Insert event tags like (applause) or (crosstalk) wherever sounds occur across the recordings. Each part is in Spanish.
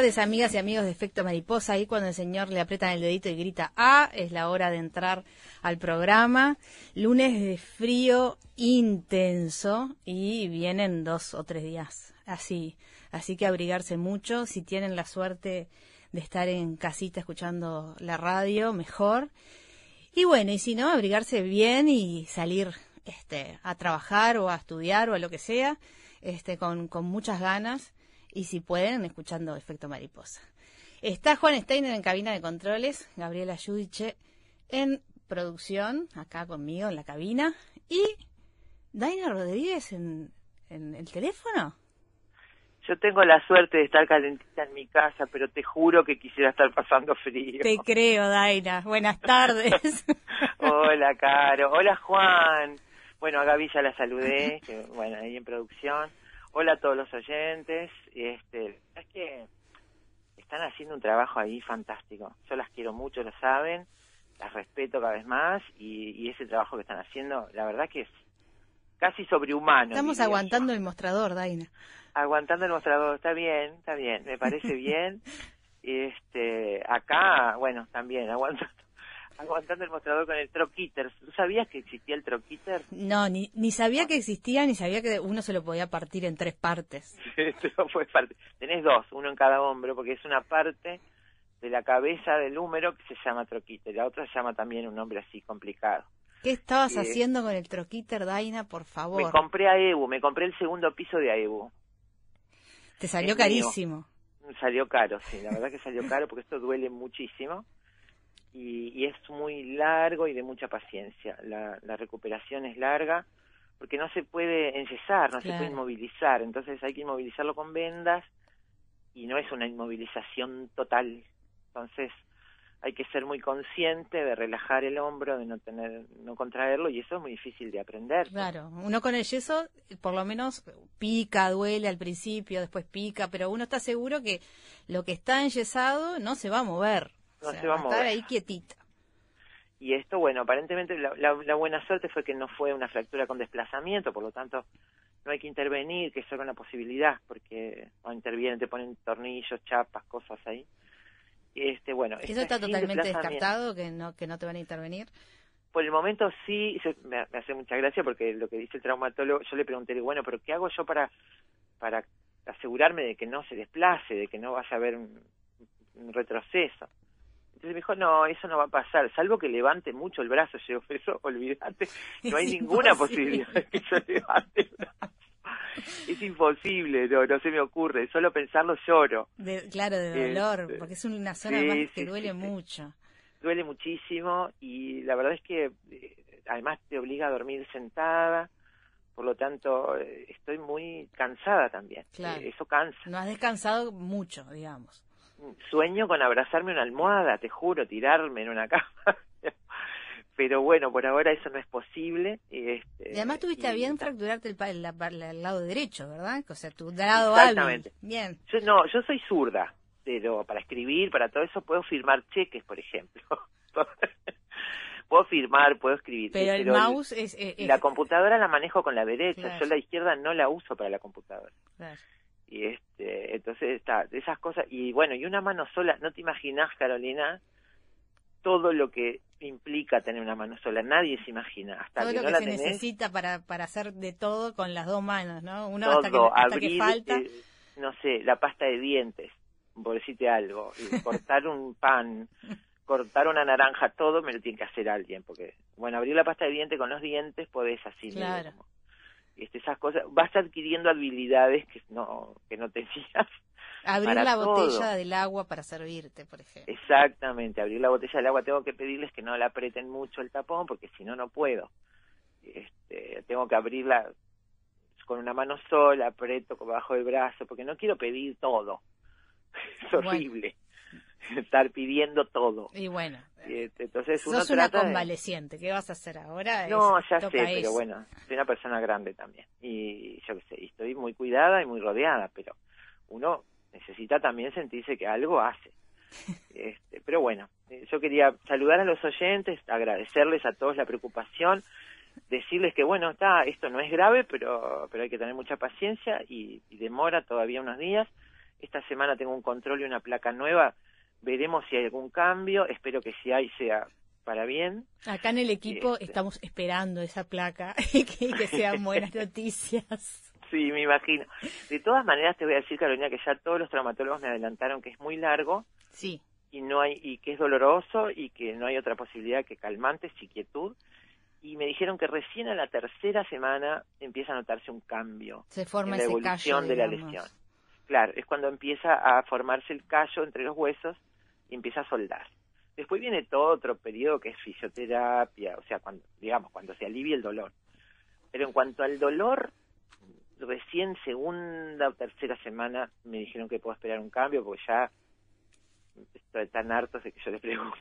Amigas y amigos de Efecto Mariposa. Ahí cuando el señor le aprieta el dedito y grita A, es la hora de entrar al programa. Lunes de frío intenso y vienen dos o tres días así. Así que abrigarse mucho. Si tienen la suerte de estar en casita escuchando la radio, mejor. Y bueno, y si no, abrigarse bien y salir este, a trabajar o a estudiar o a lo que sea, este, con, con muchas ganas y si pueden, escuchando Efecto Mariposa. Está Juan Steiner en cabina de controles, Gabriela Yudiche en producción, acá conmigo en la cabina, y Daina Rodríguez en, en el teléfono. Yo tengo la suerte de estar calentita en mi casa, pero te juro que quisiera estar pasando frío. Te creo, Daina. Buenas tardes. (laughs) Hola, Caro. Hola, Juan. Bueno, a Gaby ya la saludé, que bueno, ahí en producción. Hola a todos los oyentes. Este, es que están haciendo un trabajo ahí fantástico. Yo las quiero mucho, lo saben, las respeto cada vez más y, ese trabajo que están haciendo, la verdad que es casi sobrehumano. Estamos aguantando el mostrador, Daina. Aguantando el mostrador, está bien, está bien, me parece (laughs) bien. Este, acá, bueno, también aguantando aguantando el mostrador con el troquiter. ¿Tú sabías que existía el troquiter? No, ni, ni sabía que existía, ni sabía que uno se lo podía partir en tres partes. (laughs) Tenés dos, uno en cada hombro, porque es una parte de la cabeza del húmero que se llama troquiter. La otra se llama también un nombre así complicado. ¿Qué estabas eh, haciendo con el troquiter, Daina, por favor? Me compré a Ebu, me compré el segundo piso de Aebu. Te salió carísimo. Salió caro, sí, la verdad que salió caro porque esto duele muchísimo y, es muy largo y de mucha paciencia. La, recuperación es larga porque no se puede enyesar, no se puede inmovilizar, entonces hay que inmovilizarlo con vendas y no es una inmovilización total. Entonces hay que ser muy consciente de relajar el hombro, de no tener, no contraerlo y eso es muy difícil de aprender. Claro, uno con el yeso por lo menos pica, duele al principio, después pica, pero uno está seguro que lo que está enyesado no se va a mover no se va a mover. ahí quietita. Y esto, bueno, aparentemente la, buena suerte fue que no fue una fractura con desplazamiento, por lo tanto no hay que intervenir, que es solo una posibilidad, porque cuando intervienen te ponen tornillos, chapas, cosas ahí. Este, bueno, ¿Eso está totalmente descartado, que no, que no te van a intervenir? Por el momento sí, me, hace mucha gracia porque lo que dice el traumatólogo, yo le pregunté, bueno, pero ¿qué hago yo para, para asegurarme de que no se desplace, de que no vaya a haber un retroceso? Entonces me dijo, no, eso no va a pasar, salvo que levante mucho el brazo. Yo, eso, olvídate, no hay (laughs) ninguna posibilidad de que yo levante el brazo. Es imposible, no, no se me ocurre, solo pensarlo lloro. claro, de dolor, este, porque es una zona más que duele mucho. Duele muchísimo y la verdad es que eh, además te obliga a dormir sentada, por lo tanto eh, estoy muy cansada también. Claro. eso cansa. No has descansado mucho, digamos sueño con abrazarme una almohada, te juro, tirarme en una (laughs) cama. pero bueno, por ahora eso no es posible. Este, y además tuviste a bien fracturarte el, el, lado derecho, ¿verdad? O sea, tu lado Exactamente. Bien. Yo, no, yo soy zurda, pero para escribir, para todo eso, puedo firmar cheques, por ejemplo. (laughs) puedo firmar, puedo escribir. Pero, el mouse es, La computadora la manejo con la derecha, yo la izquierda no la uso para la computadora. Y este, entonces está, esas cosas, y bueno, y una mano sola, no te imaginas, Carolina, todo lo que implica tener una mano sola, nadie se imagina. Hasta todo que lo que se necesita para, para hacer de todo con las dos manos, ¿no? Uno hasta que, falta. Eh, no sé, la pasta de dientes, por decirte algo, y (laughs) cortar un pan, cortar una naranja, todo me lo tiene que hacer alguien, porque, bueno, abrir la pasta de dientes con los dientes podés así. Claro. Este, esas cosas, vas adquiriendo habilidades que no, que no tenías (laughs) Abrir la botella del agua para servirte, por ejemplo. Exactamente, abrir la botella del agua. Tengo que pedirles que no la aprieten mucho el tapón porque si no, no puedo. Este, tengo que abrirla con una mano sola, aprieto bajo el brazo, porque no quiero pedir todo. (laughs) Es horrible. (laughs) Estar pidiendo todo. Y bueno. Este, entonces uno sos una convaleciente. ¿Qué vas a hacer ahora? No, ya sé, pero bueno, soy una persona grande también. Y yo qué sé, estoy muy cuidada y muy rodeada, pero uno necesita también sentirse que algo hace. (laughs) Este, pero bueno, eh, yo quería saludar a los oyentes, agradecerles a todos la preocupación, decirles que bueno, está, esto no es grave, pero, pero hay que tener mucha paciencia y, demora todavía unos días. Esta semana tengo un control y una placa nueva, veremos si hay algún cambio, espero que si hay sea para bien. Acá en el equipo este estamos esperando esa placa (laughs) y que sean (laughs) buenas noticias. Sí, me imagino. De todas maneras, te voy a decir, Carolina, que ya todos los traumatólogos me adelantaron que es muy largo. Sí. Y, no hay, y que es doloroso y que no hay otra posibilidad que calmantes y quietud. Y me dijeron que recién a la tercera semana empieza a notarse un cambio Se forma en la evolución de la lesión. Claro, es cuando empieza a formarse el callo entre los huesos y empieza a soldar. Después viene todo otro periodo que es fisioterapia, o sea, cuando, digamos, cuando se alivia el dolor. Pero en cuanto al dolor, recién segunda o tercera semana me dijeron que puedo esperar un cambio porque ya estoy tan harto de que yo les pregunte.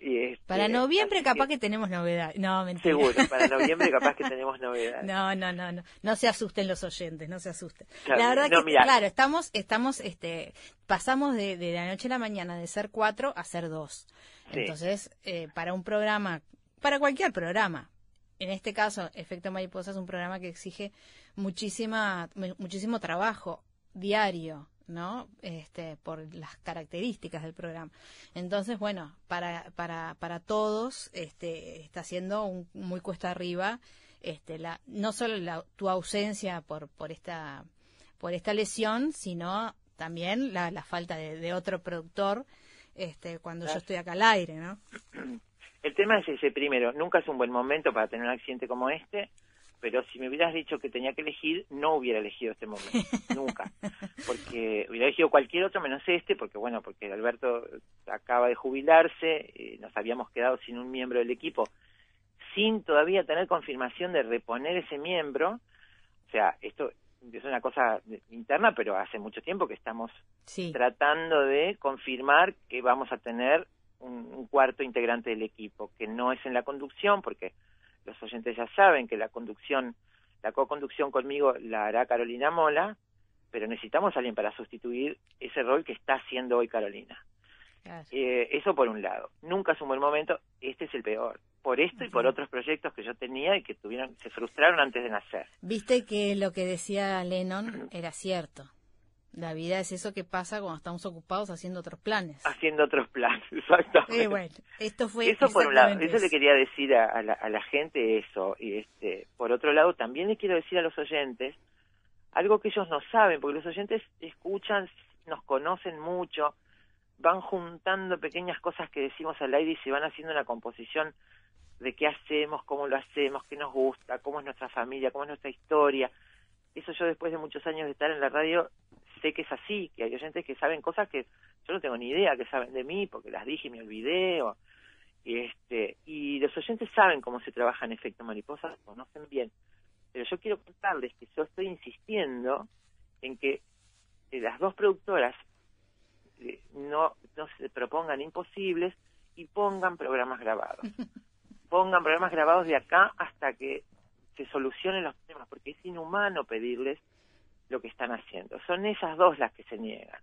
Y este, para noviembre capaz que, tenemos novedad. No, mentira. Seguro, para (laughs) noviembre capaz que tenemos novedad. No, no, no, no. No se asusten los oyentes, no se asusten. la verdad que, claro, estamos, estamos, este, pasamos de, de, la noche a la mañana de ser cuatro a ser dos. Entonces, eh, para un programa, para cualquier programa, en este caso, Efecto Mariposa es un programa que exige muchísima, muchísimo trabajo diario, ¿no? Este, por las características del programa. Entonces, bueno, para, para, para todos, este, está siendo un, muy cuesta arriba, este, la, no solo la, tu ausencia por, por esta, por esta lesión, sino también la, la falta de, otro productor, este, cuando yo estoy acá al aire, ¿no? El tema es ese primero, nunca es un buen momento para tener un accidente como este, pero si me hubieras dicho que tenía que elegir, no hubiera elegido este momento, (laughs) nunca, porque hubiera elegido cualquier otro menos este, porque bueno, porque Alberto acaba de jubilarse, eh, nos habíamos quedado sin un miembro del equipo, sin todavía tener confirmación de reponer ese miembro, o sea, esto es una cosa interna, pero hace mucho tiempo que estamos tratando de confirmar que vamos a tener un, cuarto integrante del equipo, que no es en la conducción, porque los oyentes ya saben que la conducción, la co-conducción conmigo la hará Carolina Mola, pero necesitamos a alguien para sustituir ese rol que está haciendo hoy Carolina. Eh, eso por un lado. Nunca es un buen momento, este es el peor. Por esto y por otros proyectos que yo tenía y que tuvieron, se frustraron antes de nacer. Viste que lo que decía Lennon era cierto. La vida es eso que pasa cuando estamos ocupados haciendo otros planes. Haciendo otros planes, (laughs) exactamente. Eh, bueno, esto fue eso por un lado, eso, le quería decir a, la, a la gente eso y este, por otro lado también le quiero decir a los oyentes algo que ellos no saben, porque los oyentes escuchan, nos conocen mucho, van juntando pequeñas cosas que decimos al aire y se van haciendo una composición de qué hacemos, cómo lo hacemos, qué nos gusta, cómo es nuestra familia, cómo es nuestra historia. Eso yo después de muchos años de estar en la radio sé que es así, que hay oyentes que saben cosas que yo no tengo ni idea que saben de mí porque las dije y me olvidé. O, este, y los oyentes saben cómo se trabaja en efecto mariposa, conocen bien. Pero yo quiero contarles que yo estoy insistiendo en que las dos productoras eh, no, no se propongan imposibles y pongan programas grabados. (laughs) pongan programas grabados de acá hasta que se solucionen los problemas, porque es inhumano pedirles lo que están haciendo. Son esas dos las que se niegan.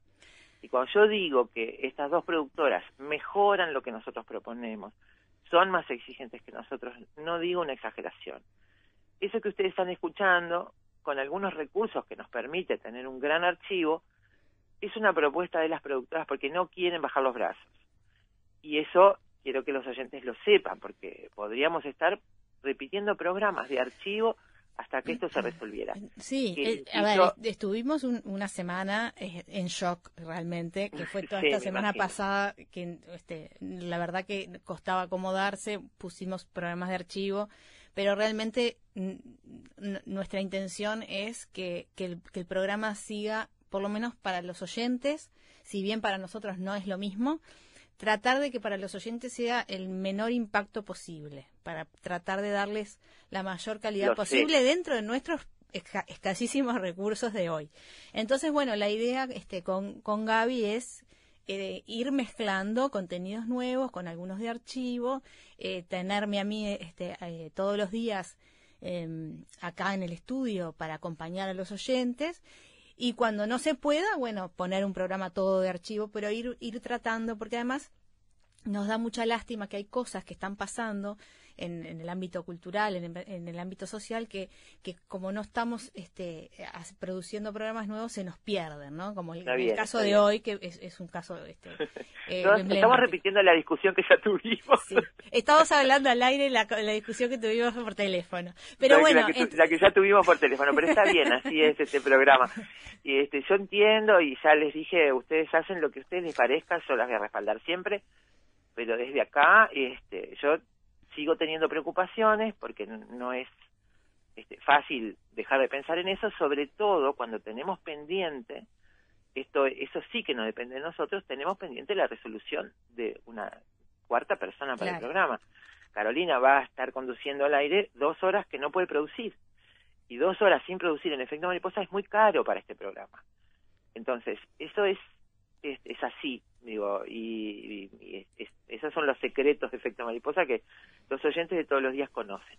Y cuando yo digo que estas dos productoras mejoran lo que nosotros proponemos, son más exigentes que nosotros, no digo una exageración. Eso que ustedes están escuchando, con algunos recursos que nos permite tener un gran archivo, es una propuesta de las productoras porque no quieren bajar los brazos. Y eso quiero que los oyentes lo sepan, porque podríamos estar repitiendo programas de archivo hasta que esto se resolviera. Sí, eh, a ver, estuvimos una semana eh, en shock realmente, que fue toda esta semana pasada, que este, la verdad que costaba acomodarse, pusimos programas de archivo, pero realmente nuestra intención es que, que el programa siga, por lo menos para los oyentes, si bien para nosotros no es lo mismo, tratar de que para los oyentes sea el menor impacto posible, para tratar de darles la mayor calidad posible dentro de nuestros escasísimos recursos de hoy. Entonces, bueno, la idea este, con, con Gaby es eh, ir mezclando contenidos nuevos con algunos de archivo, eh, tenerme a mí este, eh, todos los días em, acá en el estudio para acompañar a los oyentes y cuando no se pueda, bueno, poner un programa todo de archivo, pero ir, ir tratando, porque además nos da mucha lástima que hay cosas que están pasando en, el ámbito cultural, en, el ámbito social, que, que como no estamos este, produciendo programas nuevos, se nos pierden, ¿no? Como el, caso de hoy, que es, un caso... Este, (laughs) eh, estamos repitiendo la discusión que ya tuvimos. Estamos hablando al aire la, la discusión que tuvimos por teléfono. Pero bueno... La que, la que, ya tuvimos por teléfono, pero está bien, así es este programa. Y este, yo entiendo y ya les dije, ustedes hacen lo que a ustedes les parezca, yo las voy a respaldar siempre pero desde acá este, yo sigo teniendo preocupaciones porque no es este, fácil dejar de pensar en eso, sobre todo cuando tenemos pendiente, esto eso sí que no depende de nosotros, tenemos pendiente la resolución de una cuarta persona para el programa. Carolina va a estar conduciendo al aire dos horas que no puede producir. Y dos horas sin producir en efecto mariposa es muy caro para este programa. Entonces, eso es, es, es así digo, y, esos son los secretos de efecto mariposa que los oyentes de todos los días conocen.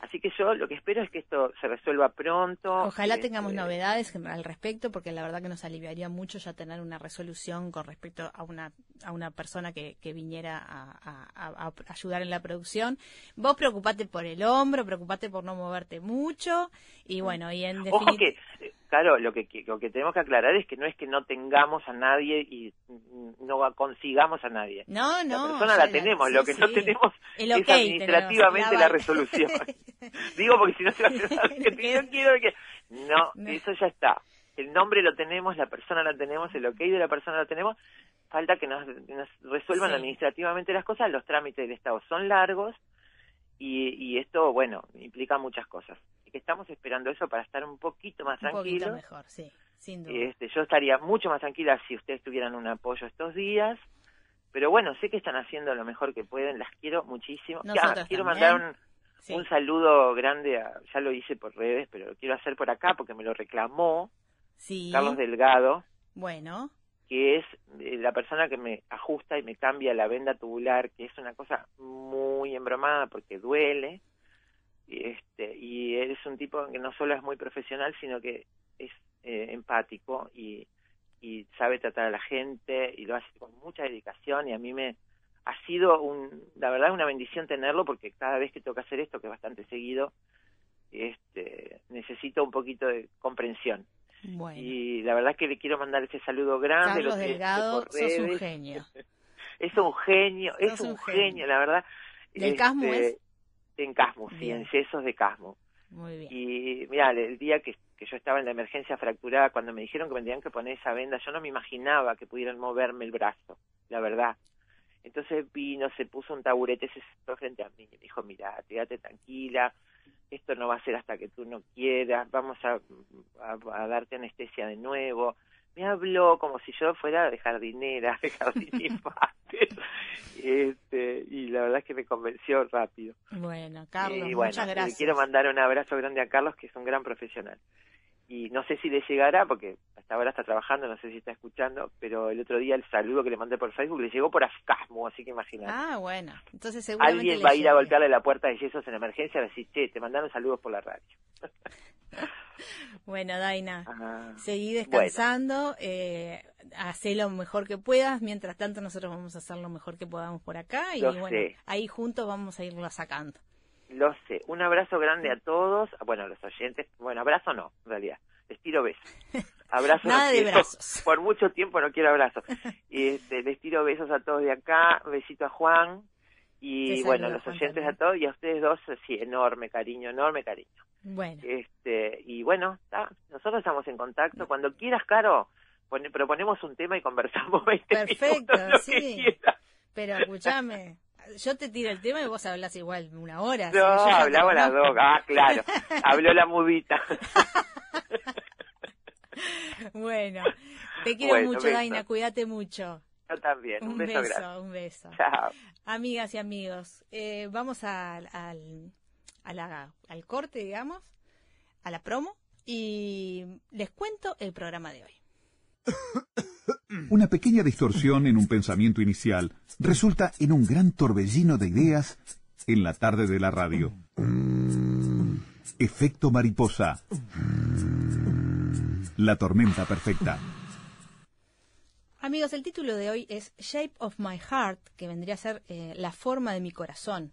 Así que yo lo que espero es que esto se resuelva pronto. Ojalá tengamos novedades al respecto, porque la verdad que nos aliviaría mucho ya tener una resolución con respecto a una, a una persona que, que viniera a, ayudar en la producción. Vos preocupate por el hombro, preocupate por no moverte mucho, y bueno, y en eh, claro, lo que, lo que tenemos que aclarar es que no es que no tengamos a nadie y no consigamos a nadie. No, no. La persona la, tenemos, lo que no tenemos es administrativamente la resolución. (laughs) Digo porque si no se va a hacer que yo quiero que... No, eso ya está. El nombre lo tenemos, la persona la tenemos, el ok de la persona lo tenemos. Falta que nos, resuelvan administrativamente las cosas. Los trámites del Estado son largos y, y esto, bueno, implica muchas cosas. Que estamos esperando eso para estar un poquito más un tranquilos. mejor, sí, sin duda. Este, yo estaría mucho más tranquila si ustedes tuvieran un apoyo estos días. Pero bueno, sé que están haciendo lo mejor que pueden, las quiero muchísimo. quiero mandar un, un saludo grande, ya lo hice por redes, pero lo quiero hacer por acá porque me lo reclamó sí. Carlos Delgado. Bueno. Que es eh, la persona que me ajusta y me cambia la venda tubular, que es una cosa muy embromada porque duele. Este, y es un tipo que no solo es muy profesional, sino que es eh, empático y, y sabe tratar a la gente y lo hace con mucha dedicación y a mí me, ha sido, un, la verdad, una bendición tenerlo porque cada vez que toca hacer esto, que es bastante seguido, este, necesito un poquito de comprensión. Y la verdad que le quiero mandar ese saludo grande. Carlos Delgado, sos un genio. (laughs) es un genio, es un, genio, la verdad. ¿Del este, Casmo es? En Casmo, sí, en Yesos de Casmo. Muy bien. Y mira, el día que, que yo estaba en la emergencia fracturada, cuando me dijeron que me tenían que poner esa venda, yo no me imaginaba que pudieran moverme el brazo, la verdad. Entonces vino, se puso un taburete, se sentó frente a mí y me dijo, mira, quédate tranquila, esto no va a ser hasta que tú no quieras, vamos a, a, darte anestesia de nuevo. Me habló como si yo fuera de jardinera, de jardín (laughs) este, y la verdad es que me convenció rápido. Bueno, Carlos, muchas gracias. quiero mandar un abrazo grande a Carlos, que es un gran profesional. Y no sé si le llegará, porque hasta ahora está trabajando, no sé si está escuchando, pero el otro día el saludo que le mandé por Facebook le llegó por Afcasmo, así que imagínate. Ah, bueno, entonces seguramente Alguien va a ir a golpearle la puerta de Yesos en emergencia y decir, che, te mandaron saludos por la radio. (laughs) bueno, Daina, ah, seguí descansando, eh, hacé lo mejor que puedas, mientras tanto nosotros vamos a hacer lo mejor que podamos por acá y bueno, ahí juntos vamos a irlo sacando. Lo sé. Un abrazo grande a todos. Bueno, a los oyentes. Bueno, abrazo no, en realidad. Les tiro besos. (laughs) Abrazo Nada de brazos. (laughs) Por mucho tiempo no quiero abrazos. (laughs) Este, les tiro besos a todos de acá. Besito a Juan. Y bueno, a los oyentes a todos y a ustedes dos, sí, enorme cariño, enorme cariño. Bueno. Este, y bueno, nosotros estamos en contacto. Cuando quieras, Caro, proponemos un tema y conversamos Perfecto, sí. Pero escúchame, yo te tiro el tema y vos hablas igual una hora. No, hablaba las dos. Ah, claro. Habló la mudita. (laughs) bueno, te quiero mucho, Daina. Cuídate mucho. Yo también. Un, beso, un beso. Chao. Amigas y amigos, eh, vamos al, al, al corte, digamos, a la promo, y les cuento el programa de hoy. (coughs) Una pequeña distorsión en un pensamiento inicial resulta en un gran torbellino de ideas en la tarde de la radio. Efecto mariposa. La tormenta perfecta. Amigos, el título de hoy es Shape of My Heart, que vendría a ser eh, La forma de mi corazón.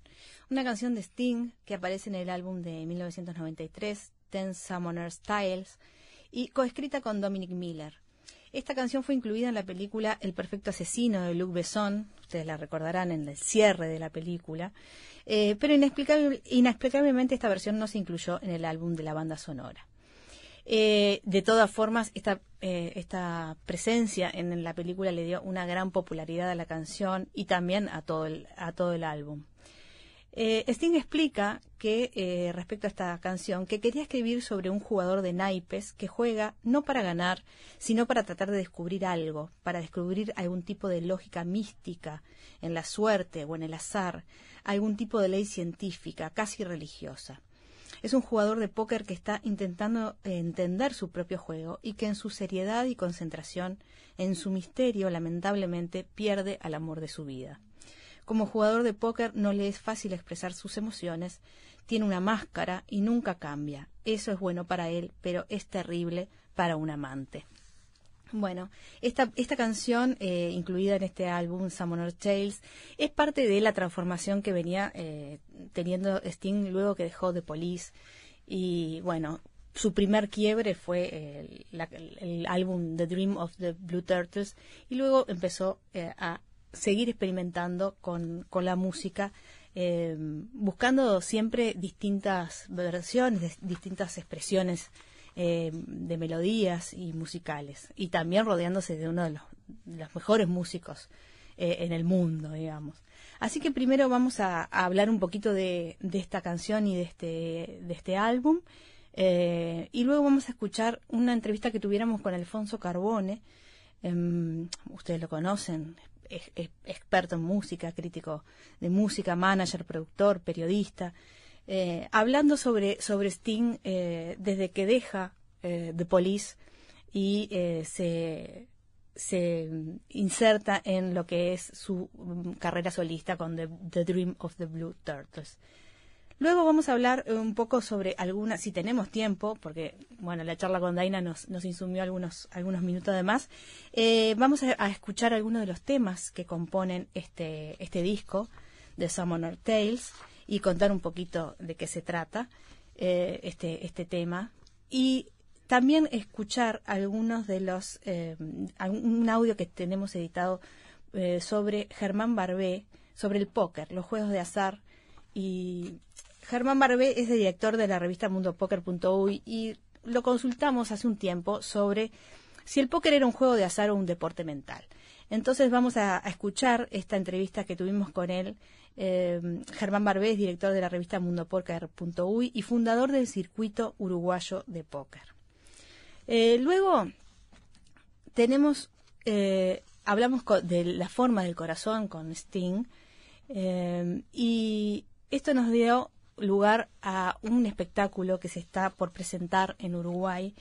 Una canción de Sting que aparece en el álbum de 1993, Ten Summoner Styles, y coescrita con Dominic Miller. Esta canción fue incluida en la película El perfecto asesino de Luc Besson, ustedes la recordarán en el cierre de la película, eh, pero inexplicablemente esta versión no se incluyó en el álbum de la banda sonora. Eh, de todas formas, esta, eh, esta presencia en la película le dio una gran popularidad a la canción y también a todo el, a todo el álbum. Eh, Sting explica que eh, respecto a esta canción que quería escribir sobre un jugador de naipes que juega no para ganar, sino para tratar de descubrir algo, para descubrir algún tipo de lógica mística en la suerte o en el azar, algún tipo de ley científica, casi religiosa. Es un jugador de póker que está intentando entender su propio juego y que en su seriedad y concentración, en su misterio, lamentablemente pierde al amor de su vida. Como jugador de póker no le es fácil expresar sus emociones, tiene una máscara y nunca cambia. Eso es bueno para él, pero es terrible para un amante. Bueno, esta, esta canción, eh, incluida en este álbum Summoner Tales, es parte de la transformación que venía eh, teniendo Sting luego que dejó de Police. Y bueno, su primer quiebre fue el, el, álbum The Dream of the Blue Turtles y luego empezó eh, a seguir experimentando con, con la música, eh, buscando siempre distintas versiones, distintas expresiones eh, de melodías y musicales, y también rodeándose de uno de los, mejores músicos eh, en el mundo, digamos. Así que primero vamos a, hablar un poquito de, esta canción y de este, de este álbum, y luego vamos a escuchar una entrevista que tuviéramos con Alfonso Carbone, em, ustedes lo conocen, experto en música, crítico de música, manager, productor, periodista, eh, hablando sobre, sobre Sting eh, desde que deja eh, The Police y se, se inserta en lo que es su mm, carrera solista con the Dream of the Blue Turtles. Luego vamos a hablar eh, un poco sobre algunas, si tenemos tiempo, porque bueno, la charla con Daina nos, nos insumió algunos, algunos minutos de más. Eh, vamos a, escuchar algunos de los temas que componen este, este disco de Summoner Tales y contar un poquito de qué se trata eh, este, este tema. Y también escuchar algunos de los, un audio que tenemos editado sobre Germán Barbé, sobre el póker, los juegos de azar y Germán Barbé es director de la revista mundopoker.uy y lo consultamos hace un tiempo sobre si el póker era un juego de azar o un deporte mental. Entonces vamos a, escuchar esta entrevista que tuvimos con él. Eh, Germán Barbé es director de la revista mundopoker.uy y fundador del circuito uruguayo de póker. Eh, luego tenemos, eh, hablamos de la forma del corazón con Sting y esto nos dio lugar a un espectáculo que se está por presentar en Uruguay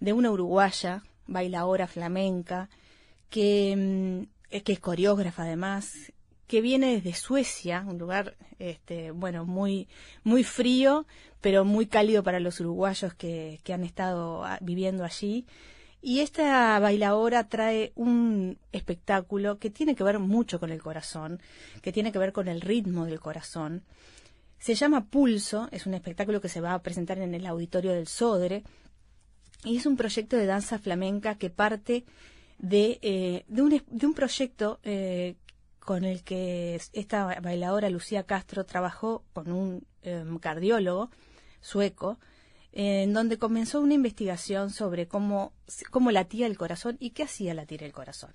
de una uruguaya, bailadora flamenca, que, mm, que es coreógrafa además, que viene desde Suecia, un lugar, este, bueno, muy, muy frío, pero muy cálido para los uruguayos que, que han estado ah, viviendo allí. Y esta bailadora trae un espectáculo que tiene que ver mucho con el corazón, que tiene que ver con el ritmo del corazón. Se llama Pulso, es un espectáculo que se va a presentar en el auditorio del Sodre y es un proyecto de danza flamenca que parte de, eh, un, de un proyecto eh, con el que esta bailadora Lucía Castro trabajó con un em, cardiólogo sueco en donde comenzó una investigación sobre cómo, cómo latía el corazón y qué hacía latir el corazón.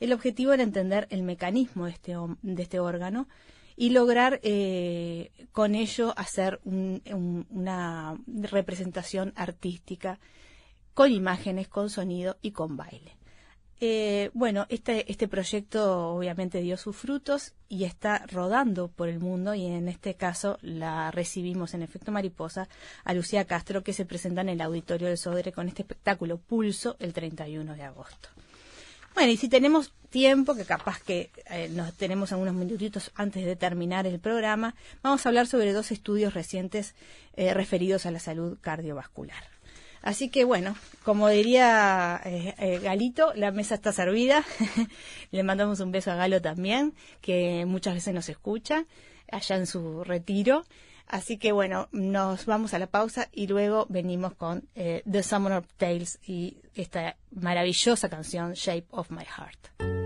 El objetivo era entender el mecanismo de este, de este órgano y lograr eh, con ello hacer una representación artística con imágenes, con sonido y con baile. Eh, bueno, este, este proyecto obviamente dio sus frutos y está rodando por el mundo y en este caso la recibimos en efecto mariposa a Lucía Castro que se presenta en el auditorio del Sodre con este espectáculo Pulso el 31 de agosto. Bueno, y si tenemos tiempo, que capaz que eh, nos tenemos algunos minutitos antes de terminar el programa, vamos a hablar sobre dos estudios recientes eh, referidos a la salud cardiovascular. Así que bueno, como diría eh, eh, Galito, la mesa está servida. (laughs) Le mandamos un beso a Galo también, que muchas veces nos escucha allá en su retiro. Así que bueno, nos vamos a la pausa y luego venimos con eh, The Summer of Tales y esta maravillosa canción Shape of My Heart.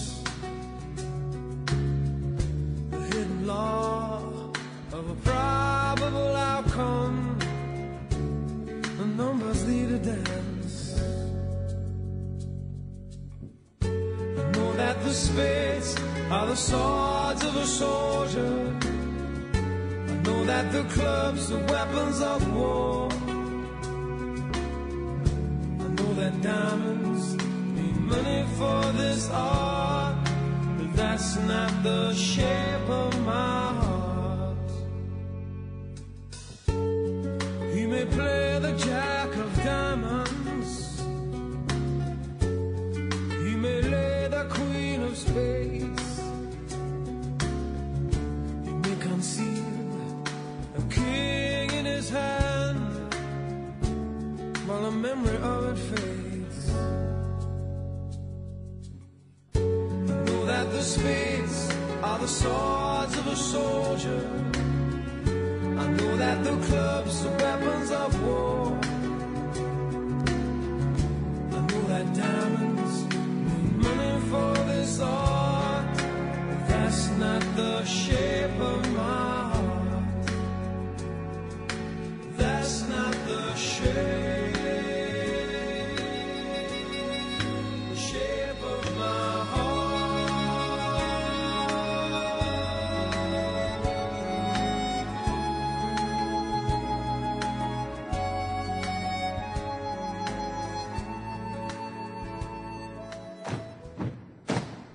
Swords of a soldier. I know that the clubs are weapons of war. I know that diamonds need money for this art, but that's not the shape of my heart. The swords of a soldier. I know that the clubs are weapons of war.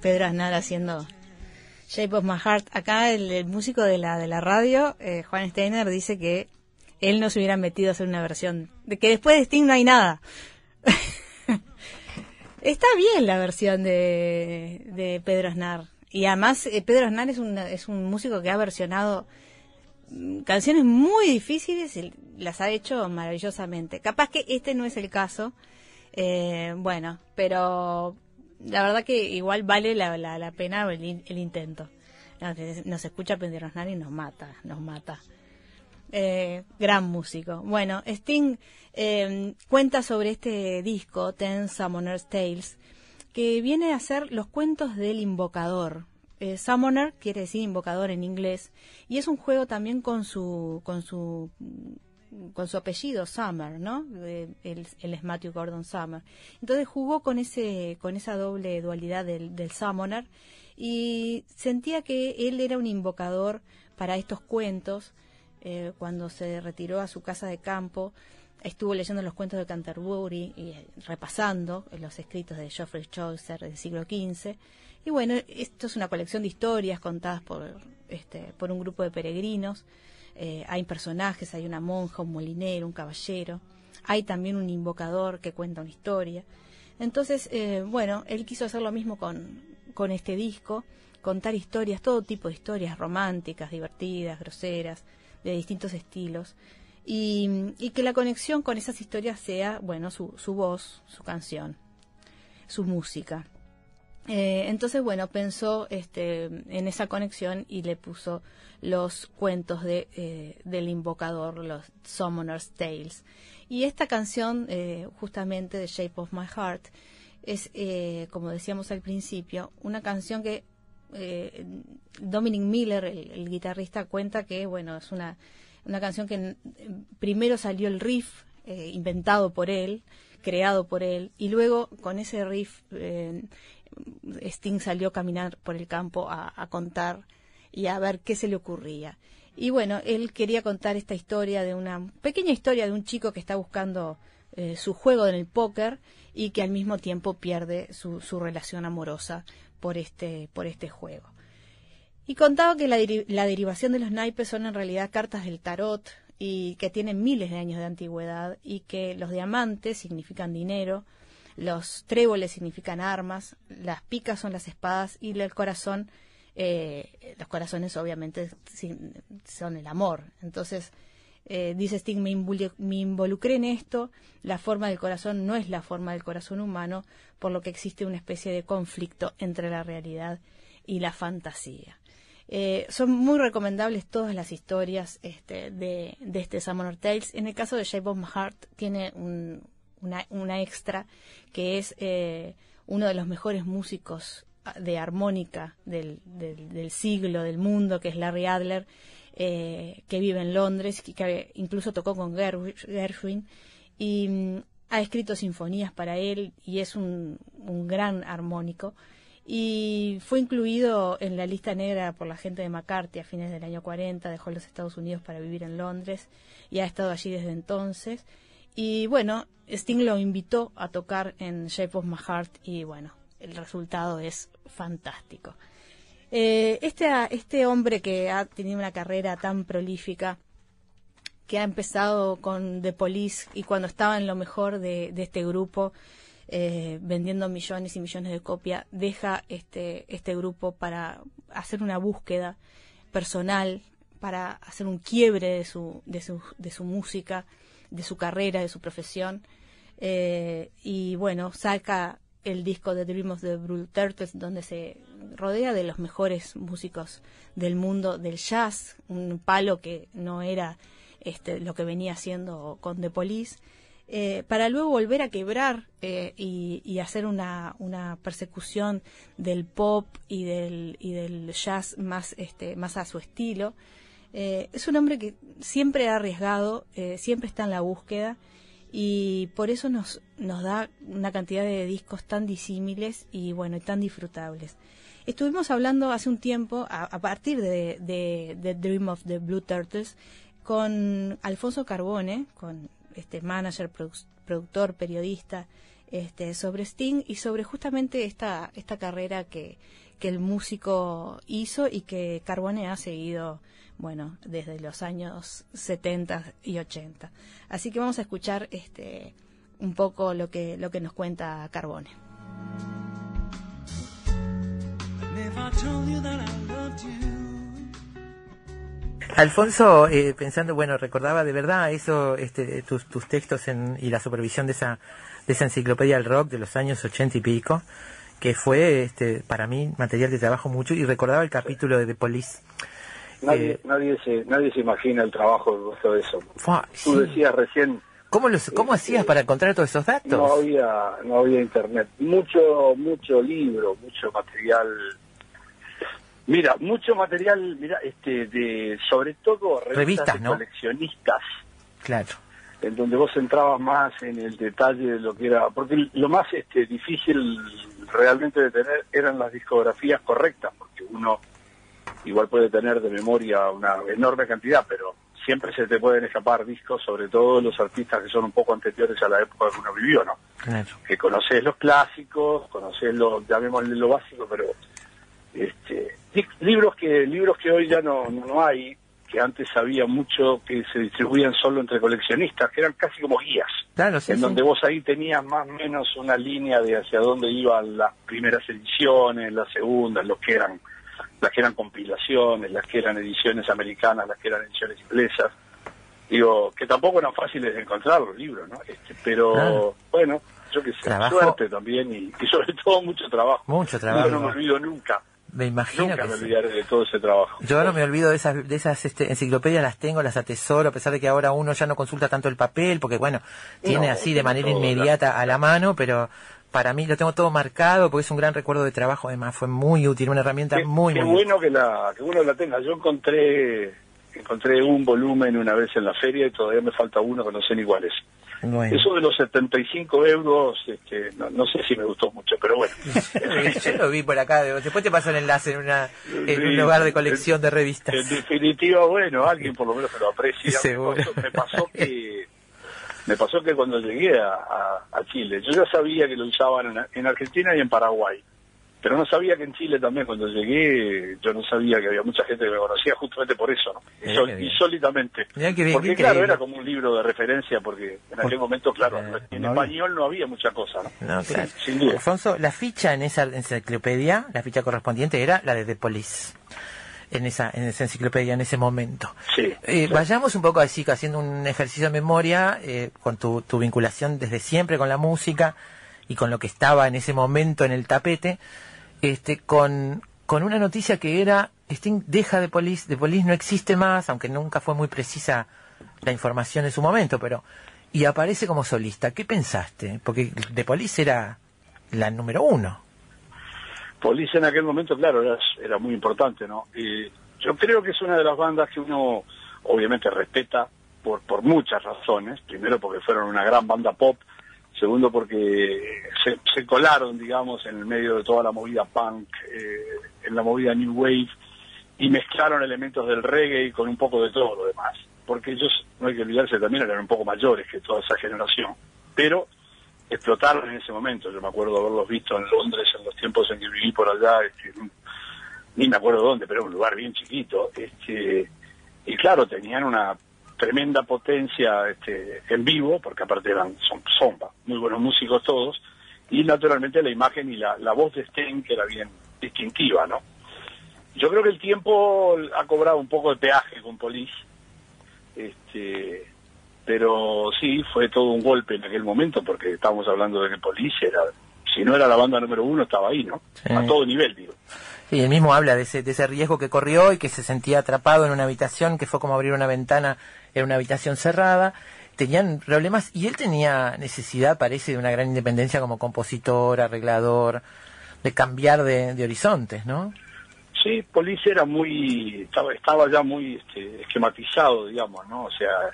Pedro Aznar haciendo Shape of My Heart. Acá el, el músico de la, de la radio, eh, Juan Steiner, dice que él no se hubiera metido a hacer una versión, de que después de Sting no hay nada. (laughs) Está bien la versión de, de Pedro Aznar. Y además, eh, Pedro Aznar es un, es un músico que ha versionado mm, canciones muy difíciles y las ha hecho maravillosamente. Capaz que este no es el caso. Eh, bueno, pero la verdad que igual vale la, la, la pena el, el intento. Nos, nos escucha Pedro Aznar y nos mata, nos mata. Eh, gran músico. Bueno, Sting eh, cuenta sobre este disco, Ten Summoner's Tales, que viene a ser los cuentos del invocador. Eh, Summoner quiere decir invocador en inglés y es un juego también con su con su con su apellido Summer, ¿no? Eh, Él, él es Matthew Gordon Summer. Entonces jugó con ese con esa doble dualidad del, del Summoner y sentía que él era un invocador para estos cuentos. Eh, cuando se retiró a su casa de campo, estuvo leyendo los cuentos de Canterbury y eh, repasando los escritos de Geoffrey Chaucer del siglo XV. Y bueno, esto es una colección de historias contadas por, este, por un grupo de peregrinos. Eh, hay personajes, hay una monja, un molinero, un caballero. Hay también un invocador que cuenta una historia. Entonces, eh, bueno, él quiso hacer lo mismo con, con este disco, contar historias, todo tipo de historias románticas, divertidas, groseras, de distintos estilos. Y, y que la conexión con esas historias sea, bueno, su, su voz, su canción, su música. Eh, entonces, bueno, pensó este, en esa conexión y le puso los cuentos de, eh, del invocador, los Summoner's Tales. Y esta canción, eh, justamente de Shape of My Heart, es, eh, como decíamos al principio, una canción que Dominic Miller, el, guitarrista, cuenta que, bueno, es una, una canción que eh, primero salió el riff inventado por él, creado por él, y luego con ese riff eh, Sting salió a caminar por el campo a, contar y a ver qué se le ocurría. Y bueno, él quería contar esta historia de una pequeña historia de un chico que está buscando eh, su juego en el póker y que al mismo tiempo pierde su, su relación amorosa por este, por este juego. Y contaba que la derivación de los naipes son en realidad cartas del tarot y que tienen miles de años de antigüedad y que los diamantes significan dinero, los tréboles significan armas, las picas son las espadas y el corazón, eh, los corazones obviamente son el amor. Entonces, eh, dice Sting, me, me involucré en esto, la forma del corazón no es la forma del corazón humano, por lo que existe una especie de conflicto entre la realidad y la fantasía. Eh, son muy recomendables todas las historias este, de, de este Summoner Tales. En el caso de Shape of My Heart tiene un- una, una extra que es eh, uno de los mejores músicos ah, de armónica del, del, siglo, del mundo, que es Larry Adler, eh, que vive en Londres, que, que incluso tocó con Gershwin y mm, ha escrito sinfonías para él y es un, un gran armónico y fue incluido en la lista negra por la gente de McCarthy a fines del año 40, dejó los Estados Unidos para vivir en Londres y ha estado allí desde entonces. Y bueno, Sting lo invitó a tocar en Shape of My Heart y bueno, el resultado es fantástico. Eh, este, este hombre que ha tenido una carrera tan prolífica, que ha empezado con The Police y cuando estaba en lo mejor de, de este grupo, eh, vendiendo millones y millones de copias, deja este, este grupo para hacer una búsqueda personal, para hacer un quiebre de su, de su, de su música, de su carrera, de su profesión. Eh, y bueno, saca el disco de Dream of the Blue Turtles, donde se rodea de los mejores músicos del mundo del jazz, un palo que no era este, lo que venía haciendo con The Police, eh, para luego volver a quebrar eh, y, y, hacer una, una, persecución del pop y del, y del jazz más, este, más a su estilo. Eh, es un hombre que siempre ha arriesgado, eh, siempre está en la búsqueda y por eso nos, nos da una cantidad de discos tan disímiles y bueno, tan disfrutables. Estuvimos hablando hace un tiempo, a, a partir de, de, de Dream of the Blue Turtles, con Alfonso Carbone, con este manager, produ- productor, periodista, este, sobre Sting y sobre justamente esta carrera que, que el músico hizo y que Carbone ha seguido, bueno, desde los años 70 y 80. Así que vamos a escuchar este, un poco lo que, lo que nos cuenta Carbone. Alfonso, eh, pensando, bueno, recordaba de verdad eso, este, tus, tus textos en, y la supervisión de esa, de esa enciclopedia del rock de los años ochenta y pico, que fue, este, para mí, material de trabajo mucho, y recordaba el capítulo de The Police. Nadie, Eh, nadie, se, nadie se imagina el trabajo que costó eso. Fua, Tú sí. decías recién, ¿Cómo, los, ¿Cómo hacías para encontrar todos esos datos? no había, no había internet. Mucho, mucho libro, mucho material. Mira, mucho material, mira, este, de, sobre todo revistas, Revistas, de ¿no? coleccionistas, Claro. en donde vos entrabas más en el detalle de lo que era, porque lo más este, difícil realmente de tener eran las discografías correctas, porque uno igual puede tener de memoria una enorme cantidad, pero siempre se te pueden escapar discos, sobre todo los artistas que son un poco anteriores a la época que uno vivió, ¿no? Claro. Que conoces los clásicos, conoces lo, llamémosle lo básico, pero este, li- libros que libros que hoy ya no, no hay, que antes había mucho que se distribuían solo entre coleccionistas, que eran casi como guías, Claro, sí, en sí. donde vos ahí tenías más o menos una línea de hacia dónde iban las primeras ediciones, las segundas, los que eran las que eran compilaciones, las que eran ediciones americanas, las que eran ediciones inglesas. Digo, que tampoco eran fáciles de encontrar los libros, ¿no? Este, pero Claro. bueno, yo que sé, Trabajo. suerte también y, y sobre todo mucho trabajo. Mucho trabajo. Yo no me olvido nunca, Me imagino nunca que me sí. olvidaré de todo ese trabajo. Yo no me olvido de esas, de esas este, enciclopedias, las tengo, las atesoro, a pesar de que ahora uno ya no consulta tanto el papel, porque bueno, tiene No, así de manera todo, inmediata a la mano, pero para mí lo tengo todo marcado, porque es un gran recuerdo de trabajo, además fue muy útil, una herramienta Qué, muy, qué muy útil. bueno que la que uno la tenga. Yo encontré encontré un volumen una vez en la feria y todavía me falta uno que no sé ni cuál es. Bueno. Eso de los 75 euros, este, no, no sé si me gustó mucho, pero bueno. (laughs) Yo lo vi por acá, después te paso el enlace en, una, en Sí, un lugar de colección de revistas. En definitiva, bueno, alguien por lo menos que lo aprecia. (laughs) Seguro. Me pasó, me pasó que me pasó que cuando llegué a, a- a Chile, yo ya sabía que lo usaban en, en Argentina y en Paraguay, pero no sabía que en Chile también cuando llegué, yo no sabía que había mucha gente que me conocía justamente por eso, ¿no? Insol- insólitamente. Bien, porque claro, era como un libro de referencia, porque en aquel momento, claro, Eh, en no había. español no había mucha cosa, ¿no? No, claro. Sin duda. Alfonso, la ficha en esa enciclopedia, la ficha correspondiente era la de The Police, en esa, en esa enciclopedia en ese momento. Sí. Eh, Vayamos un poco así, haciendo un ejercicio de memoria, eh, con tu, tu vinculación desde siempre con la música y con lo que estaba en ese momento en el tapete, este, con, con una noticia que era, Sting deja de Police, de Police no existe más, aunque nunca fue muy precisa la información en su momento, pero, y aparece como solista. ¿Qué pensaste? Porque The Police era la número uno. Police en aquel momento, claro, era, era muy importante, ¿no? Y yo creo que es una de las bandas que uno obviamente respeta por, por muchas razones. Primero porque fueron una gran banda pop. Segundo porque se, se colaron, digamos, en el medio de toda la movida punk, eh, en la movida New Wave, y mezclaron elementos del reggae con un poco de todo lo demás. Porque ellos, no hay que olvidarse, también eran un poco mayores que toda esa generación. Pero explotaron en ese momento. Yo me acuerdo haberlos visto en Londres en los tiempos en que viví por allá, este, ni me acuerdo dónde, pero era un lugar bien chiquito. Este, y claro, tenían una tremenda potencia este, en vivo, porque aparte eran son, son muy buenos músicos todos, y naturalmente la imagen y la, la voz de Sting, que era bien distintiva, ¿no? Yo creo que el tiempo ha cobrado un poco de peaje con Police, este, pero sí, fue todo un golpe en aquel momento, porque estábamos hablando de que Police era, si no era la banda número uno, estaba ahí, ¿no? Sí. A todo nivel, digo. Y él mismo habla de ese, de ese riesgo que corrió y que se sentía atrapado en una habitación, que fue como abrir una ventana en una habitación cerrada. Tenían problemas y él tenía necesidad, parece, de una gran independencia como compositor, arreglador, de cambiar de, de horizontes, ¿no? sí, Police era muy, estaba, estaba ya muy este, esquematizado, digamos, ¿no? O sea,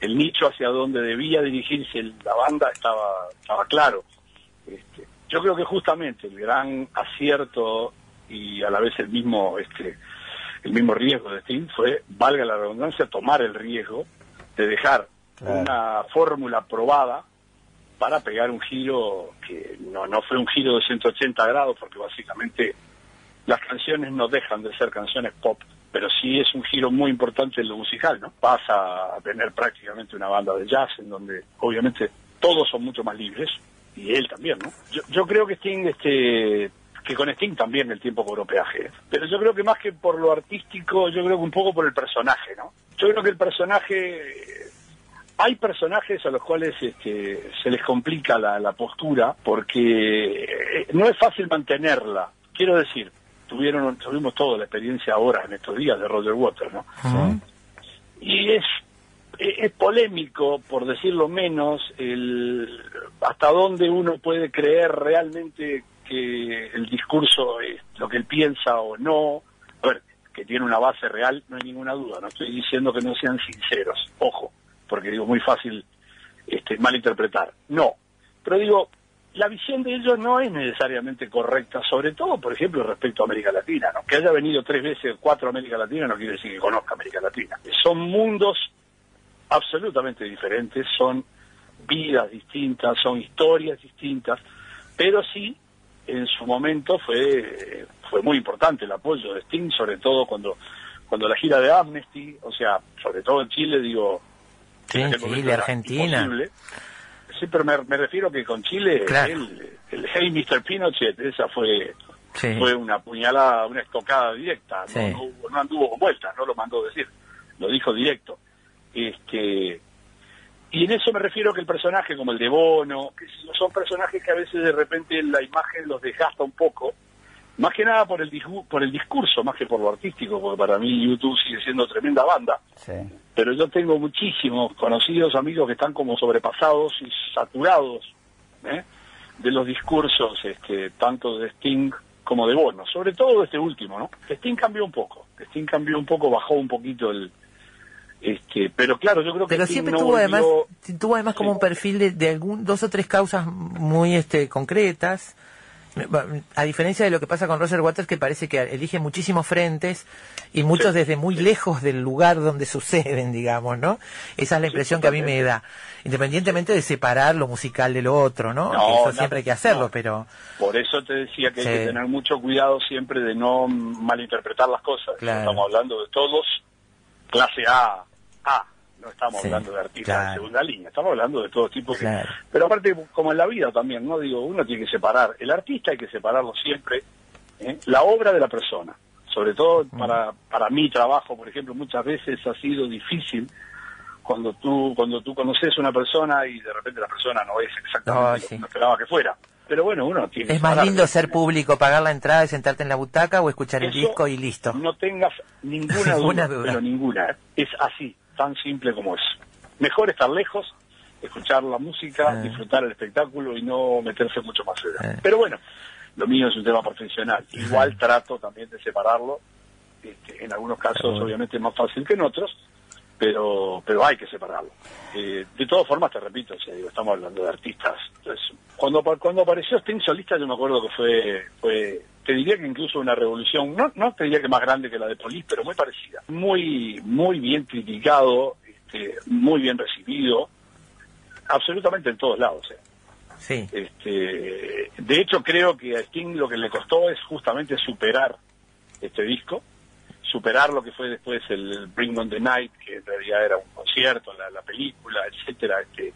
el nicho hacia donde debía dirigirse la banda estaba, estaba claro. Este, yo creo que justamente el gran acierto y a la vez el mismo, este, el mismo riesgo de Sting fue, valga la redundancia, tomar el riesgo de dejar una fórmula probada para pegar un giro que no, no fue un giro de 180 grados, porque básicamente las canciones no dejan de ser canciones pop, pero sí es un giro muy importante en lo musical, ¿no? Pasa a tener prácticamente una banda de jazz en donde obviamente todos son mucho más libres y él también, ¿no? Yo, yo creo que Sting, este, que con Sting también el tiempo cobró peaje, pero yo creo que más que por lo artístico, yo creo que un poco por el personaje, ¿no? Yo creo que el personaje hay personajes a los cuales este, se les complica la, la postura porque eh, no es fácil mantenerla. Quiero decir, tuvieron tuvimos toda la experiencia ahora en estos días de Roger Waters, ¿no? Y es es polémico, por decirlo menos, el hasta dónde uno puede creer realmente que el discurso es lo que él piensa o no. A ver, que tiene una base real, no hay ninguna duda. No estoy diciendo que no sean sinceros, ojo, porque digo, muy fácil este, malinterpretar. No, pero digo, la visión de ellos no es necesariamente correcta, sobre todo, por ejemplo, respecto a América Latina. ¿no? Que haya venido tres veces, cuatro a América Latina, no quiere decir que conozca América Latina. Son mundos absolutamente diferentes, son vidas distintas, son historias distintas, pero sí, en su momento fue, fue muy importante el apoyo de Sting, sobre todo cuando, cuando la gira de Amnesty, o sea, sobre todo en Chile, digo... Sí, en Chile, Argentina. Imposible. Sí, pero me, me refiero que con Chile, el, el, Hey Mr. Pinochet, esa fue fue una puñalada, una estocada directa, no, no, anduvo con vueltas, no lo mandó decir, lo dijo directo. Este, y en eso me refiero que el personaje como el de Bono, que son personajes que a veces de repente la imagen los desgasta un poco, más que nada por el, por el discurso, más que por lo artístico, porque para mí YouTube sigue siendo tremenda banda. Pero yo tengo muchísimos conocidos, amigos que están como sobrepasados y saturados ¿eh? de los discursos, este, tanto de Sting como de Bono, sobre todo de este último, ¿no? Sting cambió un poco, Sting cambió un poco, bajó un poquito el... Este, pero claro, yo creo que pero siempre tuvo además tuvo además como un perfil de, de algún dos o tres causas muy este concretas a diferencia de lo que pasa con Roger Waters, que parece que elige muchísimos frentes y muchos desde muy lejos del lugar donde suceden, digamos, ¿no? Esa es la impresión que a mí me da. Independientemente de separar lo musical de lo otro, ¿no? eso siempre hay que hacerlo, pero... Por eso te decía que hay que tener mucho cuidado siempre de no malinterpretar las cosas. Estamos hablando de todos clase A, A, no estamos hablando de artistas de segunda línea, estamos hablando de todo tipo. Pero aparte, como en la vida también, ¿no? Digo, uno tiene que separar, el artista hay que separarlo siempre, ¿eh? la obra de la persona. Sobre todo mm. para, para mi trabajo, por ejemplo, muchas veces ha sido difícil cuando tú cuando tú conoces a una persona y de repente la persona no es exactamente lo que uno esperaba que fuera. Pero bueno, uno tiene Es más lindo ser público, pagar la entrada y sentarte en la butaca o escuchar el disco y listo. No tengas ninguna (laughs) duda, pero ninguna. Es así tan simple como es. Mejor estar lejos, escuchar la música, ah. disfrutar el espectáculo y no meterse mucho más allá. Ah. Pero bueno, lo mío es un tema profesional. Igual trato también de separarlo. Este, en algunos casos, obviamente, es más fácil que en otros, pero pero hay que separarlo. Eh, de todas formas, te repito, digo, estamos hablando de artistas. Entonces, cuando cuando apareció Sting solista, yo me acuerdo que fue fue te diría que incluso una revolución, no, no te diría que más grande que la de Polis, pero muy parecida. Muy, muy bien criticado, este, muy bien recibido, absolutamente en todos lados. ¿eh? Sí. Este, de hecho, creo que a Sting lo que le costó es justamente superar este disco, superar lo que fue después el Bring on the Night, que en realidad era un concierto, la, la película, etcétera, este,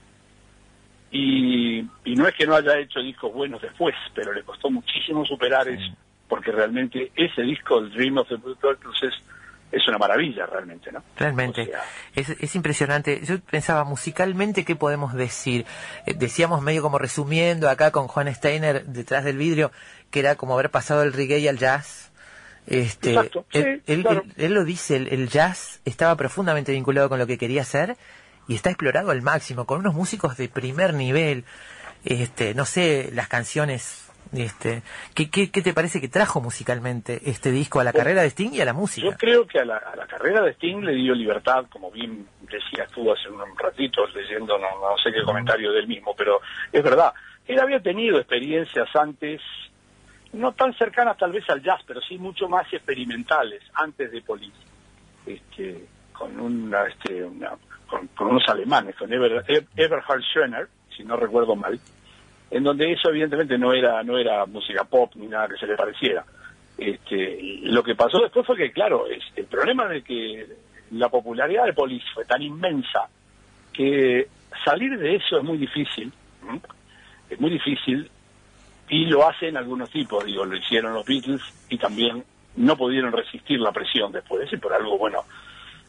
y, no es que no haya hecho discos buenos después, pero le costó muchísimo superar eso, porque realmente ese disco, el Dream of the Blue Turtles, es, es una maravilla realmente, ¿no? Realmente, es, es impresionante. Yo pensaba musicalmente, ¿qué podemos decir? Eh, decíamos medio como resumiendo acá con Juan Steiner detrás del vidrio, que era como haber pasado el reggae al jazz. Este, él, él, lo dice, el, jazz estaba profundamente vinculado con lo que quería hacer y está explorado al máximo, con unos músicos de primer nivel. Este, no sé, las canciones Este, ¿qué, qué, qué te parece que trajo musicalmente este disco a la carrera de Sting y a la música? Yo creo que a la, a la carrera de Sting le dio libertad, como bien decías tú hace un ratito leyendo, no, no sé qué comentario del mismo, pero es verdad. Él había tenido experiencias antes, no tan cercanas tal vez al jazz, pero sí mucho más experimentales antes de Police, este, con, una, este, una, con, con unos alemanes, con Eber, Eberhard Schöner, si no recuerdo mal, en donde eso evidentemente no era no era música pop ni nada que se le pareciera. Este, lo que pasó después fue que, claro, es, el problema de que la popularidad de Police fue tan inmensa que salir de eso es muy difícil, es muy difícil y lo hacen algunos tipos, digo, lo hicieron los Beatles y también no pudieron resistir la presión después y por algo, bueno,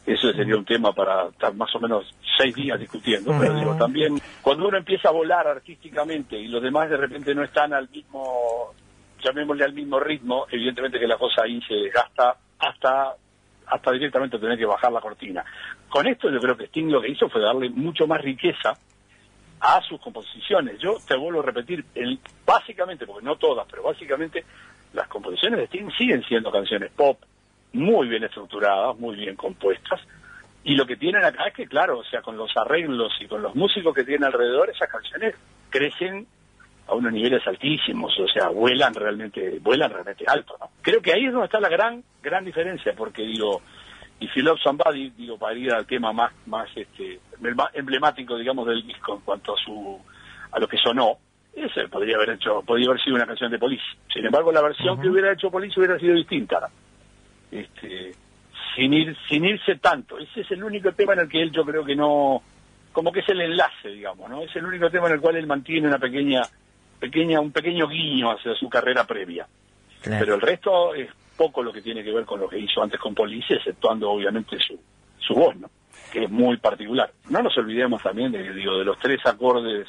eso sería un tema para estar más o menos seis días discutiendo, pero digo, también cuando uno empieza a volar artísticamente y los demás de repente no están al mismo, llamémosle al mismo ritmo, evidentemente que la cosa ahí se desgasta hasta hasta directamente tener que bajar la cortina. Con esto yo creo que Sting lo que hizo fue darle mucho más riqueza a sus composiciones. Yo te vuelvo a repetir, el, básicamente, porque no todas, pero básicamente las composiciones de Sting siguen siendo canciones pop, muy bien estructuradas, muy bien compuestas, y lo que tienen acá es que, claro, o sea, con los arreglos y con los músicos que tienen alrededor, esas canciones crecen a unos niveles altísimos, o sea, vuelan realmente, vuelan realmente alto, ¿no? Creo que ahí es donde está la gran, gran diferencia, porque digo, You Love Somebody, digo, para ir al tema más, más este, emblemático, digamos, del disco en cuanto a su, a lo que sonó, ese podría haber hecho, podría haber sido una canción de Police. Sin embargo, la versión uh -huh. que hubiera hecho Police hubiera sido distinta. Este, sin ir, sin irse tanto. Ese es el único tema en el que él yo creo que no, como que es el enlace, digamos, ¿no? Es el único tema en el cual él mantiene una pequeña, pequeña, un pequeño guiño hacia su carrera previa. Claro. Pero el resto es poco lo que tiene que ver con lo que hizo antes con Police, exceptuando obviamente su, su voz, ¿no? Que es muy particular. No nos olvidemos también de, digo, de los tres acordes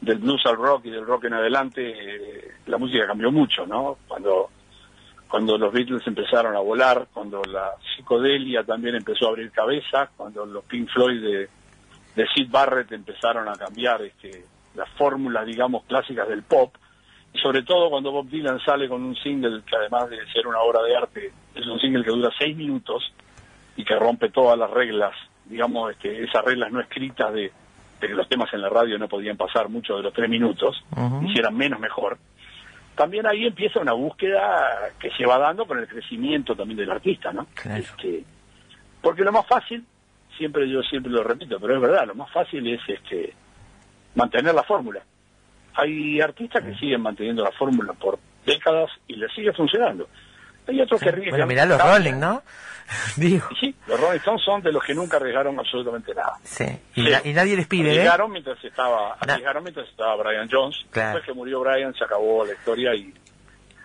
del blues al rock y del rock en adelante, eh, la música cambió mucho, ¿no? Cuando cuando los Beatles empezaron a volar, cuando la psicodelia también empezó a abrir cabeza, cuando los Pink Floyd de, de Sid Barrett empezaron a cambiar este, las fórmulas, digamos, clásicas del pop, y sobre todo cuando Bob Dylan sale con un single que además de ser una obra de arte, es un single que dura seis minutos y que rompe todas las reglas, digamos, este, esas reglas no escritas de, de que los temas en la radio no podían pasar mucho de los tres minutos, uh -huh. hicieran menos mejor también ahí empieza una búsqueda que se va dando con el crecimiento también del artista, ¿no? Claro. Este, porque lo más fácil, siempre yo siempre lo repito, pero es verdad, lo más fácil es este mantener la fórmula. Hay artistas que siguen manteniendo la fórmula por décadas y les sigue funcionando. Hay otros sí. que arriesgan. Bueno, mirá los Rolling, ¿no? (laughs) Digo. Sí, los Rolling Stones son de los que nunca arriesgaron absolutamente nada. Sí, y, sí. Na y nadie les pide, arriesgaron ¿eh? mientras estaba, arriesgaron mientras estaba Brian Jones. Claro. Después que murió Brian se acabó la historia y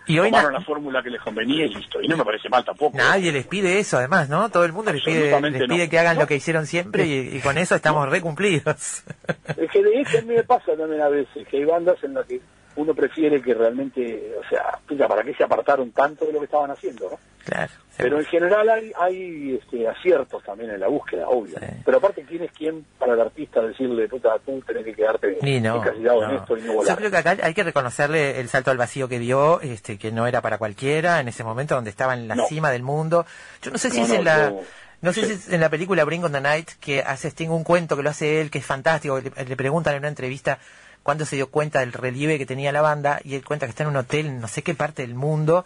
y hoy tomaron la fórmula que les convenía y listo. Y no me parece mal tampoco. Nadie les pide eso, además, ¿no? Todo el mundo les pide, les pide no. que hagan no. lo que hicieron siempre y, y con eso estamos no. recumplidos. (laughs) Es que de hecho a mí me pasa también a veces que hay bandas en las que uno prefiere que realmente, o sea, ¿para qué se apartaron tanto de lo que estaban haciendo, no? Claro. Pero en general hay, hay este, aciertos también en la búsqueda, obvio. Sí. Pero aparte, ¿quién es quién para el artista decirle, puta, tú tenés que quedarte Ni no, encasillado no. en esto y no volar? Yo creo que acá hay que reconocerle el salto al vacío que dio, este, que no era para cualquiera en ese momento donde estaba en la No. cima del mundo. Yo no sé si es en la... yo- No sé sí. si es en la película Bring on the Night que hace Sting un cuento que lo hace él, que es fantástico. Le, le preguntan en una entrevista cuándo se dio cuenta del relieve que tenía la banda y él cuenta que está en un hotel en no sé qué parte del mundo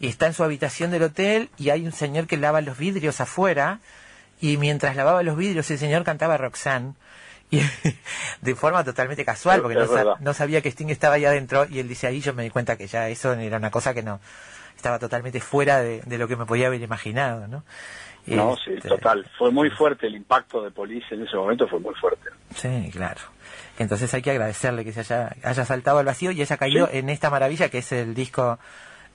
y está en su habitación del hotel y hay un señor que lava los vidrios afuera y mientras lavaba los vidrios el señor cantaba Roxanne y (laughs) de forma totalmente casual porque sa- no sabía que Sting estaba ahí adentro y él dice ahí yo me di cuenta que ya eso era una cosa que no estaba totalmente fuera de, de lo que me podía haber imaginado, ¿no? No, sí, Este, total. Fue muy fuerte el impacto de Police en ese momento, fue muy fuerte. Sí, claro. Entonces hay que agradecerle que se haya, haya saltado al vacío y haya caído Sí. en esta maravilla que es el disco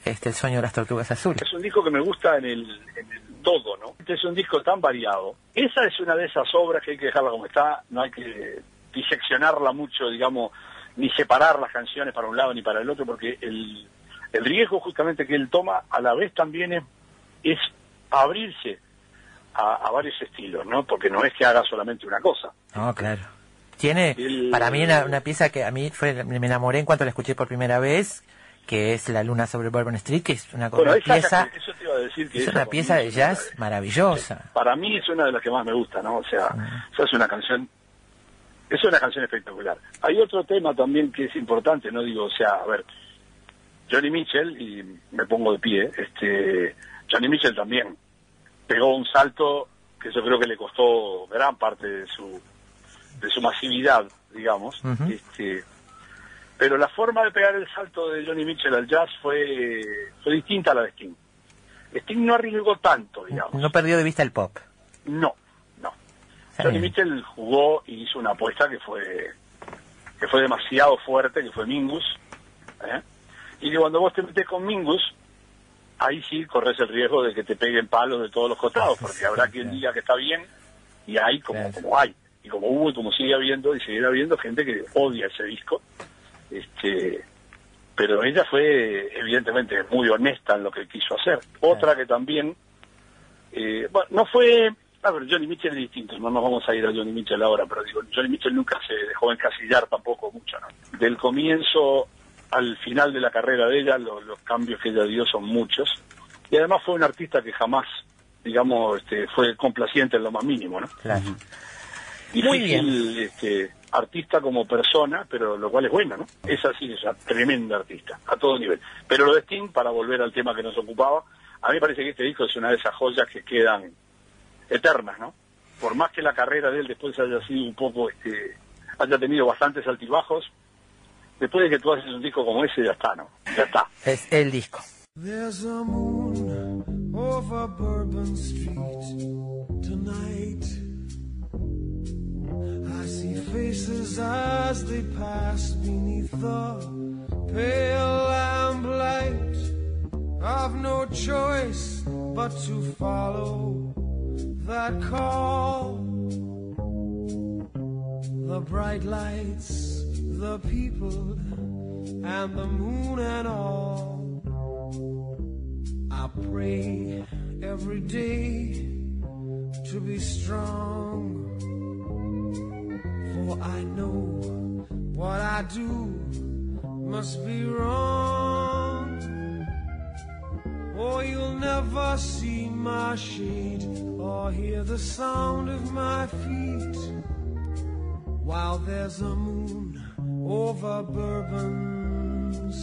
este El sueño de las tortugas azules. Es un disco que me gusta en el, en el todo, ¿no? Este es un disco tan variado. Esa es una de esas obras que hay que dejarla como está, no hay que diseccionarla mucho, digamos, ni separar las canciones para un lado ni para el otro, porque el, el riesgo justamente que él toma a la vez también es, es abrirse a, a varios estilos, ¿no? Porque no es que haga solamente una cosa. No, claro. Tiene El- para mí una, una pieza que a mí fue me enamoré en cuanto la escuché por primera vez, que es La Luna sobre Bourbon Street, que es una, Bueno, una esa- pieza, eso te iba a decir que es una pieza de es jazz maravillosa. Para mí es una de las que más me gusta, ¿no? O sea, esa es una canción, es una canción espectacular. Hay otro tema también que es importante, no digo, o sea, a ver, Johnny Mitchell, y me pongo de pie, este, Johnny Mitchell también pegó un salto que yo creo que le costó gran parte de su, de su masividad, digamos, este, pero la forma de pegar el salto de Johnny Mitchell al jazz fue, fue distinta a la de Sting. Sting no arriesgó tanto, digamos. No perdió de vista el pop. No, no. Johnny. Mitchell jugó y hizo una apuesta que fue que fue demasiado fuerte, que fue Mingus. ¿eh? Y que cuando vos te metes con Mingus, ahí sí corres el riesgo de que te peguen palos de todos los costados, porque habrá quien diga que está bien y hay como, como hay. Y como hubo y como sigue habiendo y seguirá habiendo gente que odia ese disco. este Pero ella fue evidentemente muy honesta en lo que quiso hacer. Otra que también eh, bueno, no fue. A ver, Johnny Mitchell es distinto, no nos vamos a ir a Johnny Mitchell ahora, pero digo, Johnny Mitchell nunca se dejó encasillar tampoco mucho, ¿no? Del comienzo al final de la carrera de ella, lo- los cambios que ella dio son muchos. Y además fue un artista que jamás, digamos, este, fue complaciente en lo más mínimo, ¿no? Claro. Muy bien. este, artista como persona, pero lo cual es bueno, ¿no? Es así, es una tremenda artista, a todo nivel. Pero lo de Sting, para volver al tema que nos ocupaba, a mí me parece que este disco es una de esas joyas que quedan eternas, ¿no? Por más que la carrera de él después haya sido un poco, este, haya tenido bastantes altibajos, después de que tú haces un disco como ese, ya está, ¿no? Ya está. Es el disco. There's a moon over Bourbon Street tonight. I see faces as they pass beneath the pale lamplight. I've no choice but to follow that call. The bright lights, the people, and the moon and all. I pray every day to be strong. For I know what I do must be wrong. Or you'll never see my shade or hear the sound of my feet while there's a moon over Bourbon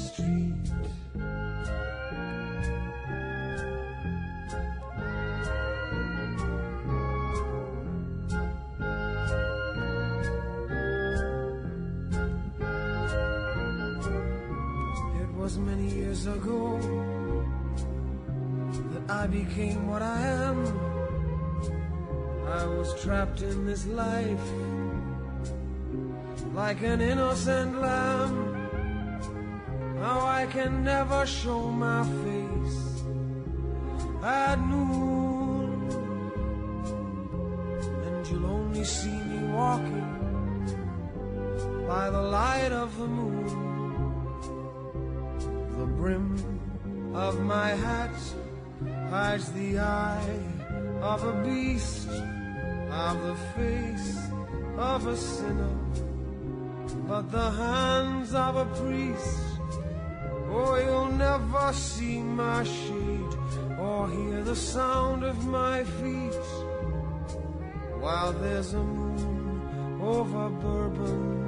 I became what I am. I was trapped in this life like an innocent lamb. Now I can never show my face at noon, and you'll only see me walking by the light of the moon. The brim of my hat hides the eye of a beast, of the face of a sinner, but the hands of a priest. Oh, you'll never see my shade or hear the sound of my feet while there's a moon over Bourbon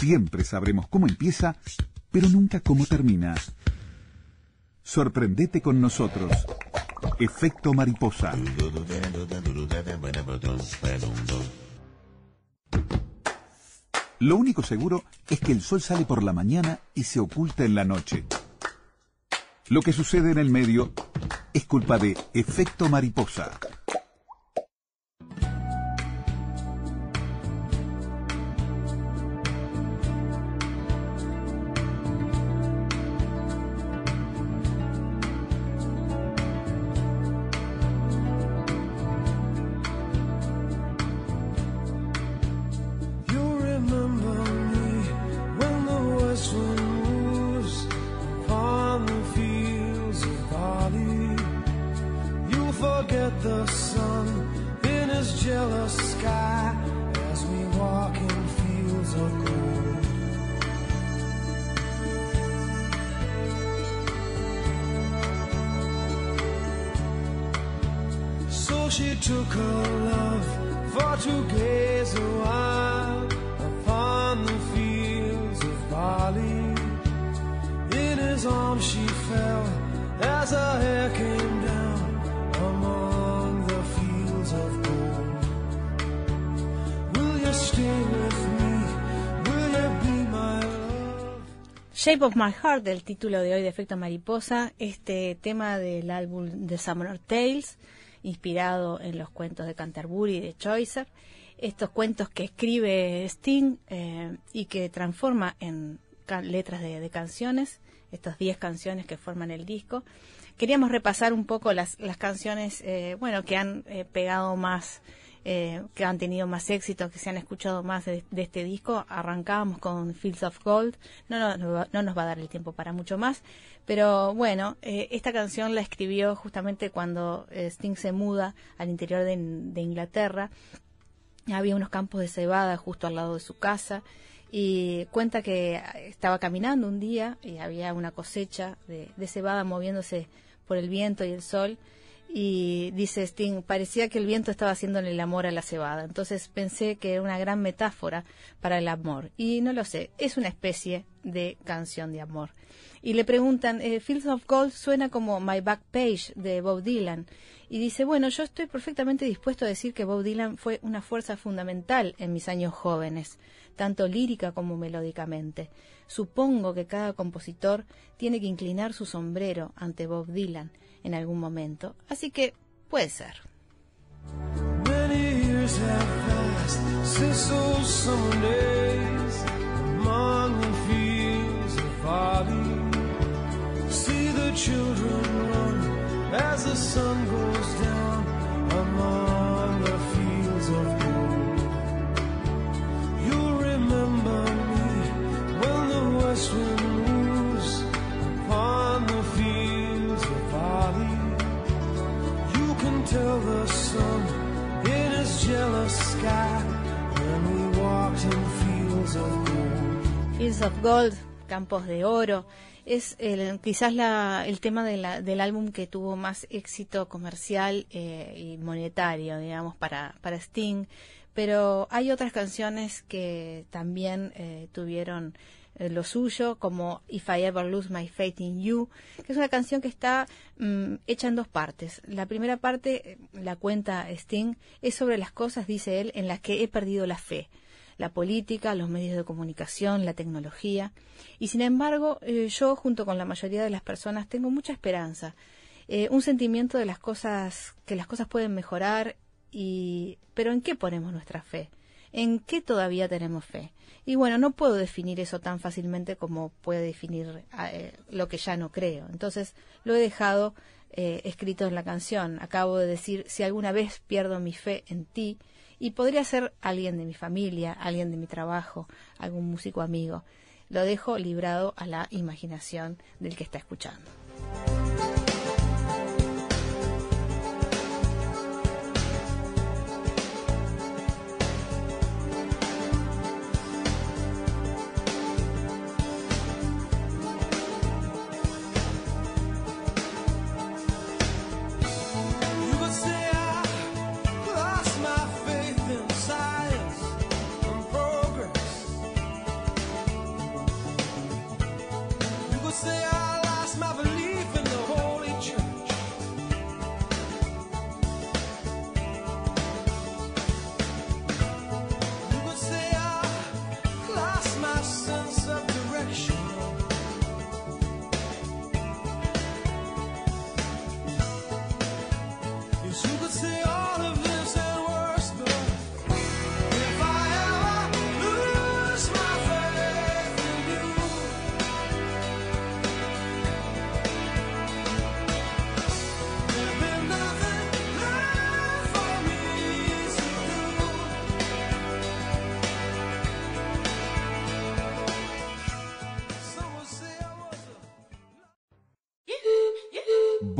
Siempre sabremos cómo empieza, pero nunca cómo termina. Sorprendete con nosotros. Efecto mariposa. Lo único seguro es que el sol sale por la mañana y se oculta en la noche. Lo que sucede en el medio es culpa de efecto mariposa. Shape of My Heart, del título de hoy de Efecto Mariposa, este tema del álbum The Summer Tales, inspirado en los cuentos de Canterbury y de Chaucer, estos cuentos que escribe Sting eh, y que transforma en letras de, de canciones, estas 10 canciones que forman el disco. Queríamos repasar un poco las, las canciones, eh, bueno, que han eh, pegado más eh, que han tenido más éxito, que se han escuchado más de, este disco. Arrancábamos con Fields of Gold, no nos va a dar el tiempo para mucho más, pero bueno, eh, esta canción la escribió justamente cuando eh, Sting se muda al interior de, de Inglaterra. Había unos campos de cebada justo al lado de su casa y cuenta que estaba caminando un día y había una cosecha de, de cebada moviéndose por el viento y el sol y dice Sting, parecía que el viento estaba haciéndole el amor a la cebada. Entonces pensé que era una gran metáfora para el amor. Y no lo sé, es una especie de canción de amor. Y le preguntan, eh, Fields of Gold suena como My Back Page de Bob Dylan. Y dice, bueno, yo estoy perfectamente dispuesto a decir que Bob Dylan fue una fuerza fundamental en mis años jóvenes, tanto lírica como melódicamente. Supongo que cada compositor tiene que inclinar su sombrero ante Bob Dylan en algún momento, así que puede ser. See the children run as the sun goes down Of Gold, Campos de Oro, es el- quizás la- el tema de la- del álbum que tuvo más éxito comercial eh, y monetario, digamos, para, para Sting. Pero hay otras canciones que también eh, tuvieron eh, lo suyo, como If I Ever Lose My Faith in You, que es una canción que está mm, hecha en dos partes. La primera parte, eh, la cuenta Sting, es sobre las cosas, dice él, en las que he perdido la fe la política, los medios de comunicación, la tecnología. Y sin embargo, eh, yo, junto con la mayoría de las personas, tengo mucha esperanza, eh, un sentimiento de las cosas, que las cosas pueden mejorar, y, pero ¿en qué ponemos nuestra fe? ¿En qué todavía tenemos fe? Y bueno, no puedo definir eso tan fácilmente como puede definir eh, lo que ya no creo. Entonces, lo he dejado eh, escrito en la canción. Acabo de decir, si alguna vez pierdo mi fe en ti, y podría ser alguien de mi familia, alguien de mi trabajo, algún músico amigo. Lo dejo librado a la imaginación del que está escuchando.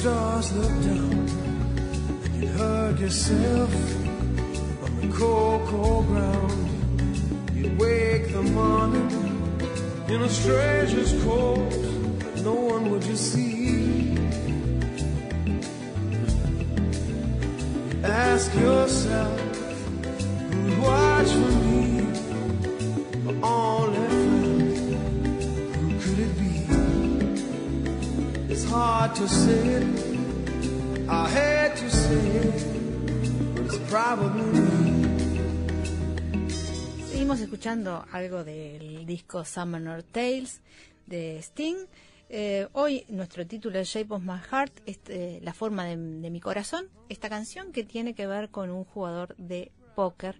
Stars look down, and you hug yourself on the cold, cold ground. You wake the morning in a stranger's coat, but no one would you see. Ask yourself who'd watch for me, Seguimos escuchando algo del disco Summoner Tales de Sting. Eh, hoy nuestro título es Shape of My Heart, este, la forma de, de mi corazón. Esta canción que tiene que ver con un jugador de póker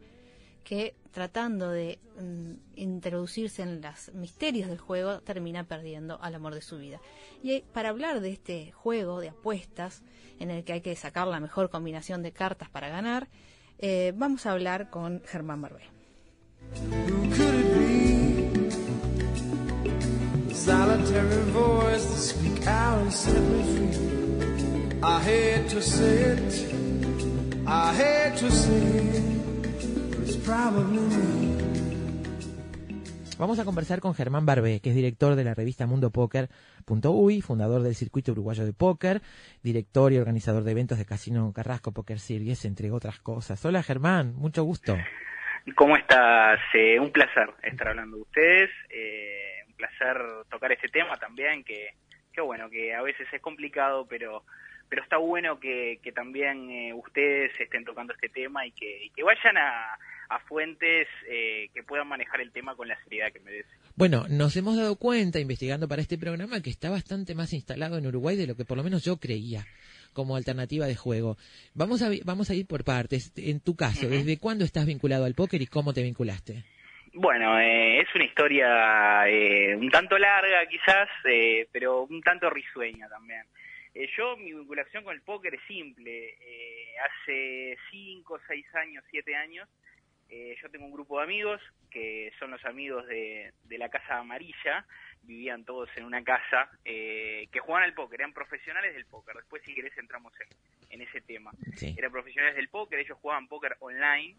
que tratando de mm, introducirse en los misterios del juego termina perdiendo al amor de su vida. Y eh, para hablar de este juego de apuestas en el que hay que sacar la mejor combinación de cartas para ganar, eh, vamos a hablar con Germán Barbé. I hate to say it, I hate to say it, Vamos a conversar con Germán Barbé, que es director de la revista MundoPoker.uy, fundador del circuito uruguayo de póker, director y organizador de eventos de Casino Carrasco Poker Series, entre otras cosas. Hola Germán, mucho gusto. ¿Cómo estás? Eh, un placer estar hablando de ustedes, eh, un placer tocar este tema también, que, que bueno, que a veces es complicado, pero pero está bueno que, también eh, ustedes estén tocando este tema y que, y que vayan a, a fuentes eh, que puedan manejar el tema con la seriedad que merece. Bueno, nos hemos dado cuenta, investigando para este programa, que está bastante más instalado en Uruguay de lo que por lo menos yo creía como alternativa de juego. Vamos a, vamos a ir por partes. En tu caso, ¿desde cuándo estás vinculado al póker y cómo te vinculaste? Bueno, eh, es una historia eh, un tanto larga quizás, eh, pero un tanto risueña también. Eh, yo, mi vinculación con el póker es simple. Eh, hace 5, 6 años, 7 años, eh, yo tengo un grupo de amigos que son los amigos de, de la Casa Amarilla. Vivían todos en una casa eh, que jugaban al póker, eran profesionales del póker. Después, si querés, entramos en, en ese tema. Sí. Eran profesionales del póker, ellos jugaban póker online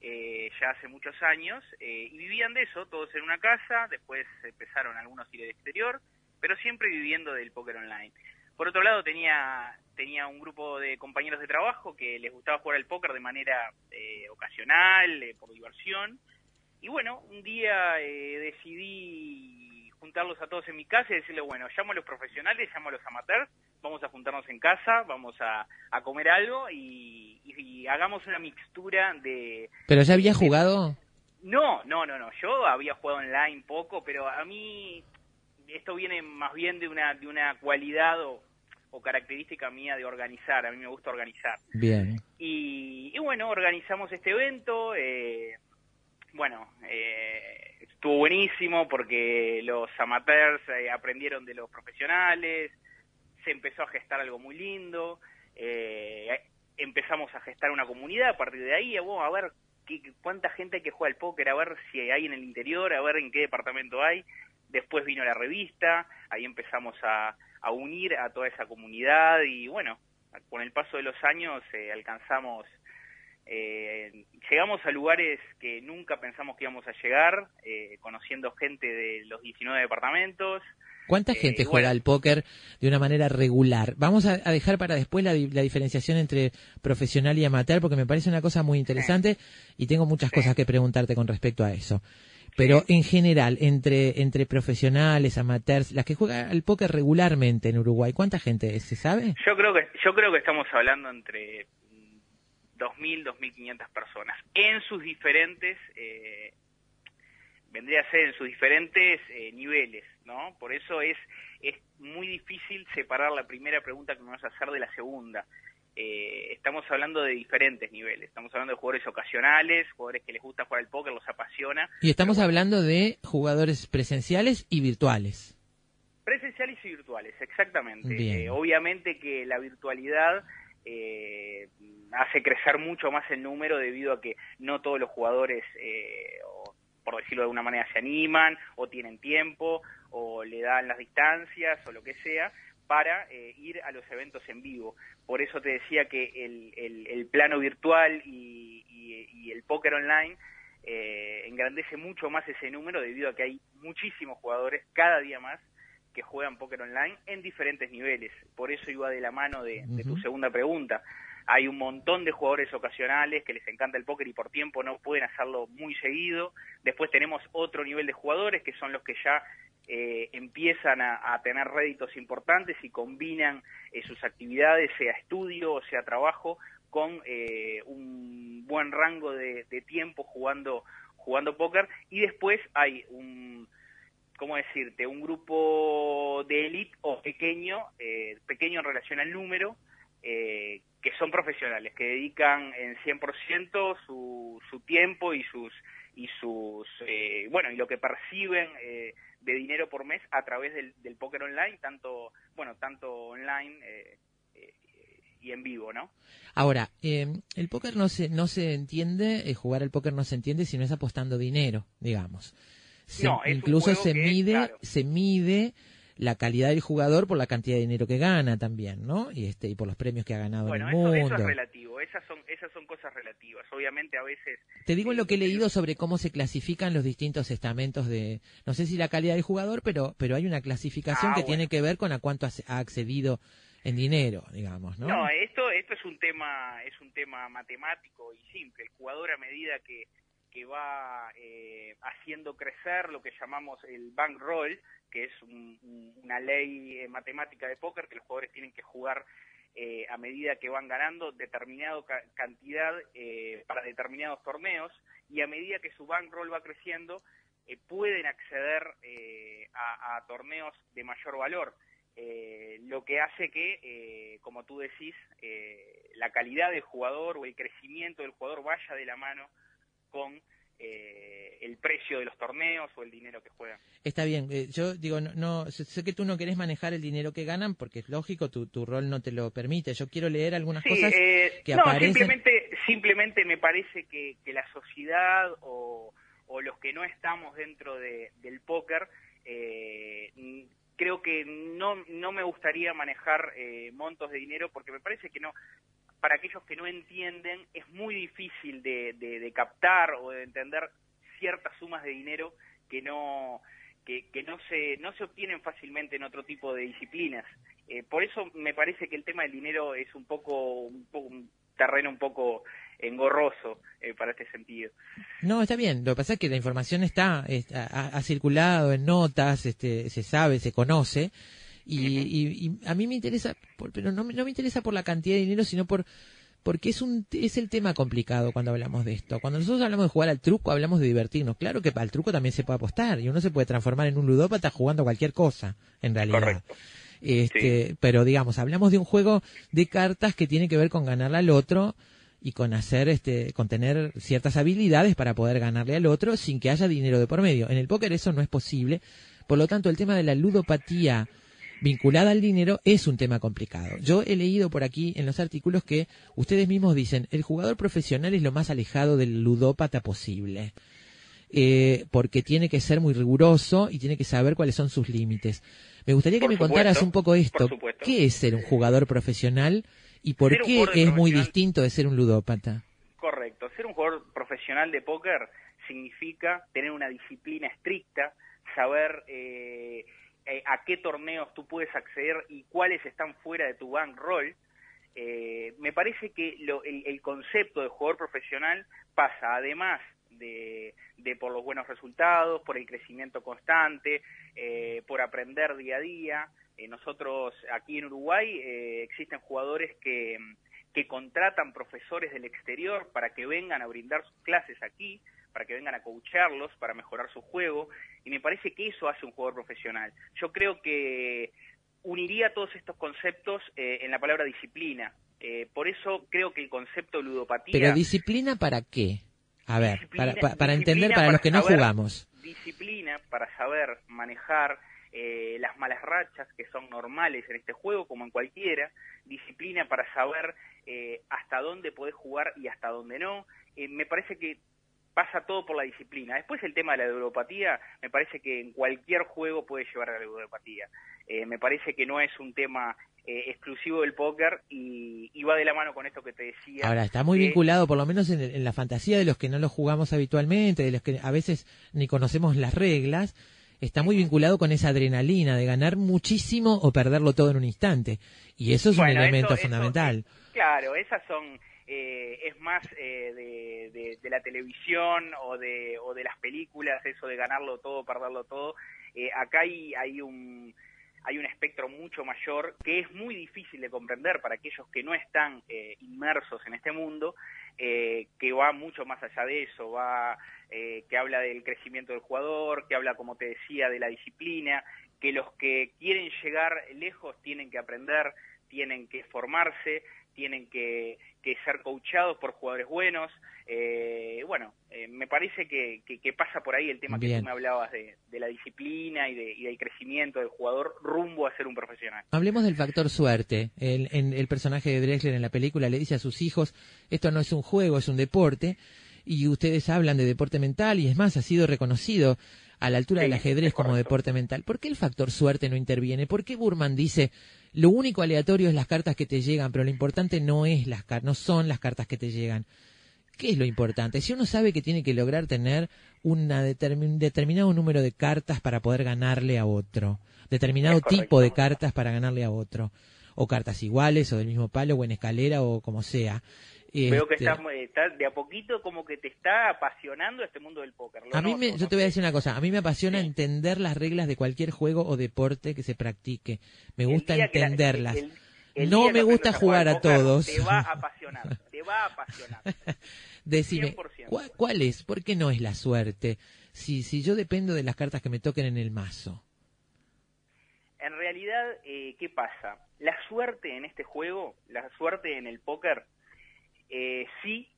eh, ya hace muchos años y vivían de eso, todos en una casa, después empezaron algunos ir al exterior, pero siempre viviendo del póker online. Por otro lado, tenía, tenía un grupo de compañeros de trabajo que les gustaba jugar al póker de manera eh, ocasional, eh, por diversión. Y bueno, un día eh, decidí juntarlos a todos en mi casa y decirle, bueno, llamo a los profesionales, llamo a los amateurs, vamos a juntarnos en casa, vamos a, a comer algo y, y- y hagamos una mixtura de, ¿Pero ya habías jugado? no, no, no, no. Yo había jugado online poco, pero a mí esto viene más bien de una de una cualidad o, o característica mía de organizar. A mí me gusta organizar. Bien. Y, y bueno, organizamos este evento. eh, bueno, eh, estuvo buenísimo porque los amateurs eh, aprendieron de los profesionales. Se empezó a gestar algo muy lindo. eh, empezamos a gestar una comunidad a partir de ahí. Bueno, a ver qué- qué- cuánta gente hay que juega al póker, a ver si hay en el interior, a ver en qué departamento hay. Después vino la revista, ahí empezamos a, a unir a toda esa comunidad y bueno, con el paso de los años eh, alcanzamos, eh, llegamos a lugares que nunca pensamos que íbamos a llegar, eh, conociendo gente de los 19 departamentos. ¿Cuánta Eh, gente juega bueno. al póker de una manera regular? Vamos a, a dejar para después la diferenciación entre profesional y amateur porque me parece una cosa muy interesante y tengo muchas cosas que preguntarte con respecto a eso. Pero en general, entre, entre profesionales, amateurs, las que juegan al póker regularmente en Uruguay, ¿cuánta gente es? ¿Se sabe? Yo creo que yo creo que estamos hablando entre mm, 2.000, 2.500 personas en sus diferentes eh, vendría a ser en sus diferentes eh, niveles, ¿no? Por eso es es muy difícil separar la primera pregunta que me vas a hacer de la segunda. Eh, estamos hablando de diferentes niveles. Estamos hablando de jugadores ocasionales, jugadores que les gusta jugar al póker, los apasiona. Y estamos hablando de jugadores presenciales y virtuales. Presenciales y virtuales, exactamente. Eh, obviamente que la virtualidad eh, hace crecer mucho más el número debido a que no todos los jugadores, eh, o, por decirlo de alguna manera, se animan o tienen tiempo o le dan las distancias o lo que sea para eh, ir a los eventos en vivo. Por eso te decía que el, el, plano virtual y, y, el póker online eh, engrandece mucho más ese número debido a que hay muchísimos jugadores cada día más que juegan póker online en diferentes niveles. Por eso iba de la mano de, de tu segunda pregunta. Hay un montón de jugadores ocasionales que les encanta el póker y por tiempo no pueden hacerlo muy seguido. Después tenemos otro nivel de jugadores que son los que ya eh, empiezan a, tener réditos importantes y combinan eh, sus actividades, sea estudio o sea trabajo, con eh, un buen rango de, tiempo jugando, jugando póker. Y después hay un, ¿cómo decirte? Un grupo de élite o pequeño, pequeño en relación al número, que son profesionales, que dedican en 100% su, su tiempo y sus y sus bueno y lo que perciben de dinero por mes a través del, del póker online, tanto, bueno, tanto online eh, eh, y en vivo, ¿no? Ahora, eh, el póker no se, no se entiende, jugar al póker no se entiende si no es apostando dinero, digamos. incluso se mide, se mide la calidad del jugador por la cantidad de dinero que gana también, ¿no? Y este y por los premios que ha ganado en el mundo. Eso es relativo, esas son esas son cosas relativas. Obviamente a veces Te digo en lo que he leído sobre cómo se clasifican los distintos estamentos de no sé si la calidad del jugador, pero pero hay una clasificación ah, que tiene que ver con a cuánto ha accedido en dinero, digamos, ¿no? No, esto esto es un tema es un tema matemático y simple. El jugador a medida que que va eh, haciendo crecer lo que llamamos el bankroll, que es una ley eh, matemática de póker que los jugadores tienen que jugar eh, a medida que van ganando determinada cantidad para determinados torneos y a medida que su bankroll va creciendo pueden acceder a, torneos de mayor valor. lo que hace que, como tú decís, la calidad del jugador o el crecimiento del jugador vaya de la mano con eh, el precio de los torneos o el dinero que juegan. Está bien, eh, yo digo, no, sé que tú no querés manejar el dinero que ganan porque es lógico, tu, tu rol no te lo permite. Yo quiero leer algunas cosas eh, que no, Simplemente, simplemente me parece que, que la sociedad o, o, los que no estamos dentro de, del póker, creo que no, no me gustaría manejar montos de dinero porque me parece que no para aquellos que no entienden, es muy difícil de, captar o de entender ciertas sumas de dinero que no que, no se no se obtienen fácilmente en otro tipo de disciplinas. Eh, por eso me parece que el tema del dinero es un poco un, terreno un poco engorroso eh, para este sentido. No, está bien. Lo que pasa es que la información está, ha, circulado en notas, este, se sabe, se conoce y, a mí me interesa, pero no, no me interesa por la cantidad de dinero, sino por porque es un es el tema complicado cuando hablamos de esto. Cuando nosotros hablamos de jugar al truco, hablamos de divertirnos. Claro que para el truco también se puede apostar y uno se puede transformar en un ludópata jugando cualquier cosa, en realidad. Este, pero digamos, hablamos de un juego de cartas que tiene que ver con ganarle al otro y con hacer este con tener ciertas habilidades para poder ganarle al otro sin que haya dinero de por medio. En el póker eso no es posible. Por lo tanto, el tema de la ludopatía vinculada al dinero es un tema complicado. Yo he leído por aquí en los artículos que ustedes mismos dicen, el jugador profesional es lo más alejado del ludópata posible. Eh, porque tiene que ser muy riguroso y tiene que saber cuáles son sus límites. Me gustaría que me contaras un poco esto. ¿Qué es ser un jugador profesional y por qué es muy distinto de ser un ludópata? Correcto. Ser un jugador profesional de póker significa tener una disciplina estricta, saber eh, eh, a qué torneos tú puedes acceder y cuáles están fuera de tu bankroll, eh, me parece que el, concepto de jugador profesional pasa, además de, por los buenos resultados, por el crecimiento constante, eh, por aprender día a día. nosotros aquí en Uruguay existen jugadores que, que contratan profesores del exterior para que vengan a brindar sus clases aquí, para que vengan a coacharlos, para mejorar su juego, y me parece que eso hace un jugador profesional. Yo creo que uniría todos estos conceptos eh, en la palabra disciplina. Eh, por eso creo que el concepto de ludopatía... ¿Pero disciplina para qué? A ver, para, para, entender, para, los que no jugamos. Disciplina para saber manejar eh, las malas rachas que son normales en este juego, como en cualquiera. Disciplina para saber hasta dónde podés jugar y hasta dónde no. me parece que pasa todo por la disciplina. Después el tema de la ludopatía, me parece que en cualquier juego puede llevar a la ludopatía. Eh, me parece que no es un tema eh, exclusivo del póker y, y, va de la mano con esto que te decía. Ahora, está muy vinculado, por lo menos en, en, la fantasía de los que no lo jugamos habitualmente, de los que a veces ni conocemos las reglas, está muy vinculado con esa adrenalina de ganar muchísimo o perderlo todo en un instante. Y eso es bueno, un elemento eso, fundamental. Eso, claro, esas son... Eh, es más eh, de, la televisión o de, las películas, eso de ganarlo todo, perderlo todo. Eh, acá hay, un hay un espectro mucho mayor que es muy difícil de comprender para aquellos que no están inmersos en este mundo, que va mucho más allá de eso, va que habla del crecimiento del jugador, que habla, como te decía, de la disciplina, que los que quieren llegar lejos tienen que aprender, tienen que formarse, tienen que, que ser coachados por jugadores buenos. Eh, bueno, eh, me parece que, que, que, pasa por ahí el tema Bien. que tú me hablabas de, de la disciplina y, de, y, del crecimiento del jugador rumbo a ser un profesional. Hablemos del factor suerte. El, en, el personaje de Drexler en la película le dice a sus hijos, esto no es un juego, es un deporte, y ustedes hablan de deporte mental, y es más, ha sido reconocido a la altura sí, del ajedrez como deporte mental. ¿Por qué el factor suerte no interviene? ¿Por qué Burman dice lo único aleatorio es las cartas que te llegan, pero lo importante no es las no son las cartas que te llegan? ¿Qué es lo importante? Si uno sabe que tiene que lograr tener un determin, determinado número de cartas para poder ganarle a otro, determinado tipo de cartas para ganarle a otro, o cartas iguales, o del mismo palo, o en escalera, o como sea. Veo que estás, estás, de a poquito como que te está apasionando este mundo del póker. a mí me, yo te voy a decir una cosa, a mí me apasiona sí. entender las reglas de cualquier juego o deporte que se practique. Me gusta entenderlas. La, el, el no me gusta jugar a todos. Te va a apasionar, te va a apasionar. (laughs) Decime, ¿cuál, ¿cuál, es? ¿Por qué no es la suerte? Si, si yo dependo de las cartas que me toquen en el mazo. En realidad, eh, ¿qué pasa? La suerte en este juego, la suerte en el póker, eh, sí,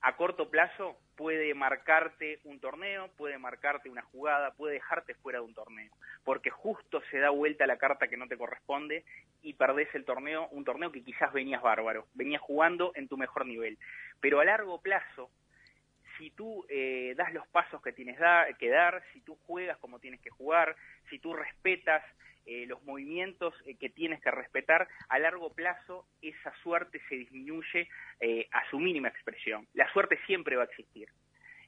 a corto plazo puede marcarte un torneo, puede marcarte una jugada, puede dejarte fuera de un torneo, porque justo se da vuelta la carta que no te corresponde y perdés el torneo, un torneo que quizás venías bárbaro, venías jugando en tu mejor nivel. Pero a largo plazo, si tú eh, das los pasos que tienes que dar, si tú juegas como tienes que jugar, si tú respetas eh, los movimientos eh, que tienes que respetar, a largo plazo esa suerte se disminuye eh, a su mínima expresión. La suerte siempre va a existir.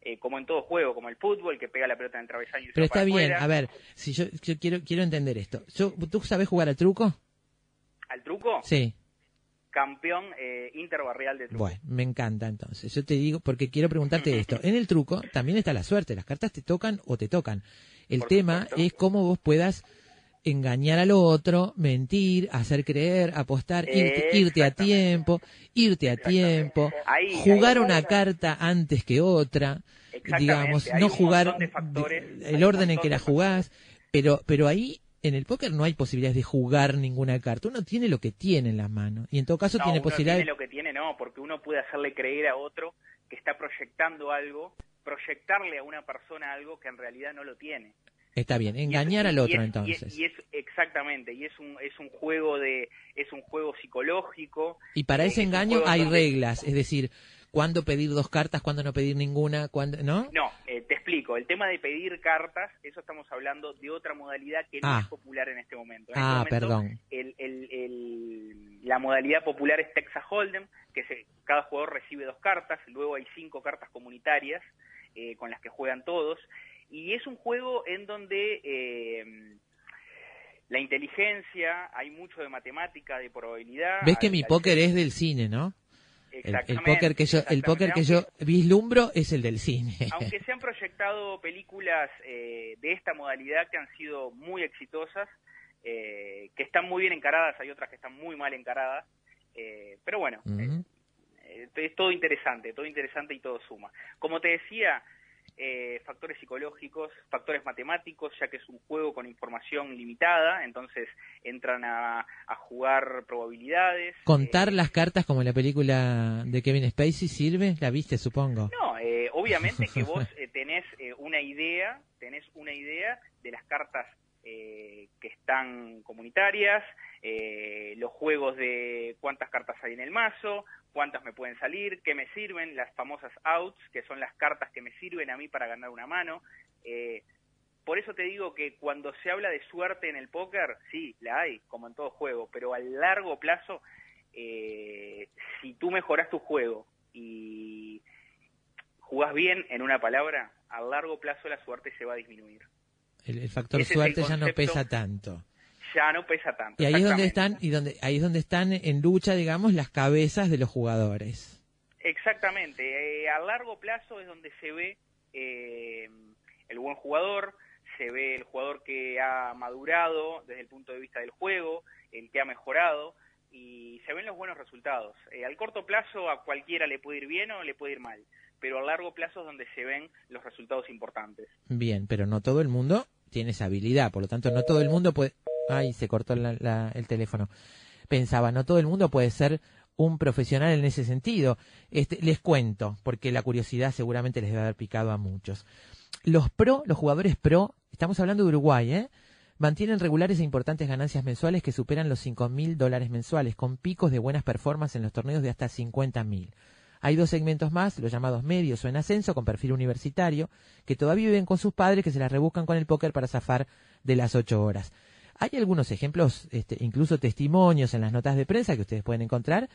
Eh, como en todo juego, como el fútbol, que pega la pelota en el travesaño y Pero está bien, a ver, si yo, yo, quiero, quiero entender esto. Yo, ¿Tú sabes jugar al truco? ¿Al truco? Sí. Campeón eh, interbarrial de truco. Bueno, me encanta entonces. Yo te digo, porque quiero preguntarte esto. En el truco también está la suerte. Las cartas te tocan o te tocan. El Por tema supuesto. es cómo vos puedas engañar al otro, mentir, hacer creer, apostar, irte, irte a tiempo, irte a tiempo, Ahí, jugar ahí, una ahí. carta antes que otra, digamos, no jugar factores, el orden en que la jugás, pero, pero ahí en el póker no hay posibilidades de jugar ninguna carta, uno tiene lo que tiene en la mano y en todo caso no, tiene uno posibilidades tiene lo que tiene, no, porque uno puede hacerle creer a otro que está proyectando algo, proyectarle a una persona algo que en realidad no lo tiene. Está bien, engañar es, al otro y es, entonces. Y es, y exactamente, y es un es un juego de es un juego psicológico. Y para ese engaño hay donde... reglas, es decir, cuándo pedir dos cartas, cuándo no pedir ninguna, cuándo, ¿no? No, eh, te explico. El tema de pedir cartas, eso estamos hablando de otra modalidad que no ah. es popular en este momento. En ah, este momento, perdón. El, el, el, la modalidad popular es Texas Hold'em, que se, cada jugador recibe dos cartas, luego hay cinco cartas comunitarias eh, con las que juegan todos y es un juego en donde eh, la inteligencia, hay mucho de matemática, de probabilidad. Ves que mi póker es del cine, ¿no? El, el, póker que yo, el póker que yo vislumbro es el del cine. Aunque se han proyectado películas eh, de esta modalidad que han sido muy exitosas, eh, que están muy bien encaradas, hay otras que están muy mal encaradas, eh, pero bueno, uh -huh. es todo interesante, todo interesante y todo suma. Como te decía, eh, factores psicológicos, factores matemáticos, ya que es un juego con información limitada, entonces entran a, a jugar probabilidades. ¿Contar eh, las cartas como en la película de Kevin Spacey sirve? ¿La viste, supongo? No, eh, obviamente que vos (laughs) eh, tenés una idea, tenés una idea de las cartas que están comunitarias, eh, los juegos de cuántas cartas hay en el mazo, cuántas me pueden salir, qué me sirven, las famosas outs, que son las cartas que me sirven a mí para ganar una mano. Eh, por eso te digo que cuando se habla de suerte en el póker, sí, la hay, como en todo juego, pero a largo plazo, eh, si tú mejoras tu juego y jugás bien, en una palabra, a largo plazo la suerte se va a disminuir. El, factor Ese suerte el ya no pesa tanto. Ya no pesa tanto. Y ahí es donde están y donde ahí es donde están en lucha, digamos, las cabezas de los jugadores. Exactamente, eh, a largo plazo es donde se ve eh, el buen jugador, se ve el jugador que ha madurado desde el punto de vista del juego, el que ha mejorado y se ven los buenos resultados. Eh, al corto plazo a cualquiera le puede ir bien o le puede ir mal, pero a largo plazo es donde se ven los resultados importantes. Bien, pero no todo el mundo tiene esa habilidad, por lo tanto no todo el mundo puede... Ay, se cortó la- el teléfono. Pensaba, no todo el mundo puede ser un profesional en ese sentido. Este, les cuento, porque la curiosidad seguramente les debe haber picado a muchos. Los pro, los jugadores pro, estamos hablando de Uruguay, ¿eh? mantienen regulares e importantes ganancias mensuales que superan los 5 mil dólares mensuales, con picos de buenas performances en los torneos de hasta 50 mil. Hay dos segmentos más, los llamados medios o en ascenso, con perfil universitario, que todavía viven con sus padres que se las rebuscan con el póker para zafar de las ocho horas. Hay algunos ejemplos, este, incluso testimonios en las notas de prensa que ustedes pueden encontrar,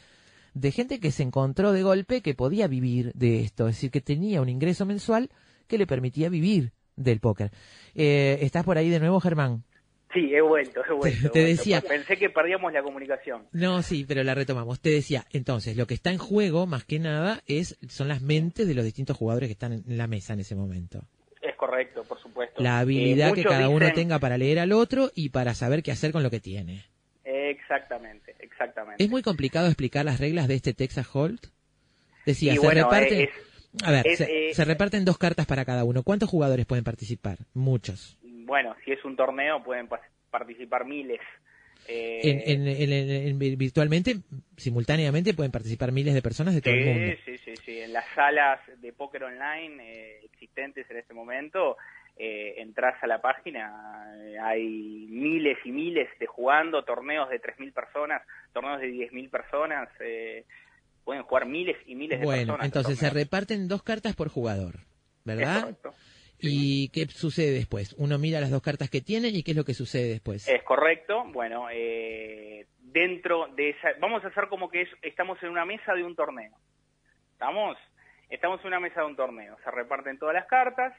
de gente que se encontró de golpe que podía vivir de esto, es decir, que tenía un ingreso mensual que le permitía vivir del póker. Eh, ¿Estás por ahí de nuevo, Germán? Sí, he vuelto, he vuelto. te he vuelto. decía- Pensé que perdíamos la comunicación. No, sí, pero la retomamos. Te decía, entonces, lo que está en juego, más que nada, es son las mentes de los distintos jugadores que están en la mesa en ese momento. Correcto, por supuesto. La Eh, habilidad que cada uno tenga para leer al otro y para saber qué hacer con lo que tiene. Exactamente, exactamente. ¿Es muy complicado explicar las reglas de este Texas Hold? Decía, Y se bueno, eh, a ver, es, se, eh, se reparten dos cartas para cada uno. ¿Cuántos jugadores pueden participar? Muchos. Bueno, si es un torneo pueden participar miles. Eh, En, en- en- en- en- virtualmente, simultáneamente, pueden participar miles de personas de todo el mundo. sí, sí, sí, sí. En las salas de póker online eh, existentes en este momento, eh, entras a la página, eh, hay miles y miles de jugando, torneos de 3.000 personas, torneos de 10.000 personas, eh, pueden jugar miles y miles de Bueno, personas. entonces se reparten dos cartas por jugador, Es ¿verdad? correcto. ¿Y qué sucede después? Uno mira las dos cartas que tiene y qué es lo que sucede después. Es correcto. Bueno, eh, dentro de esa, vamos a hacer como que es, estamos en una mesa de un torneo. ¿Estamos? Estamos en una mesa de un torneo. Se reparten todas las cartas,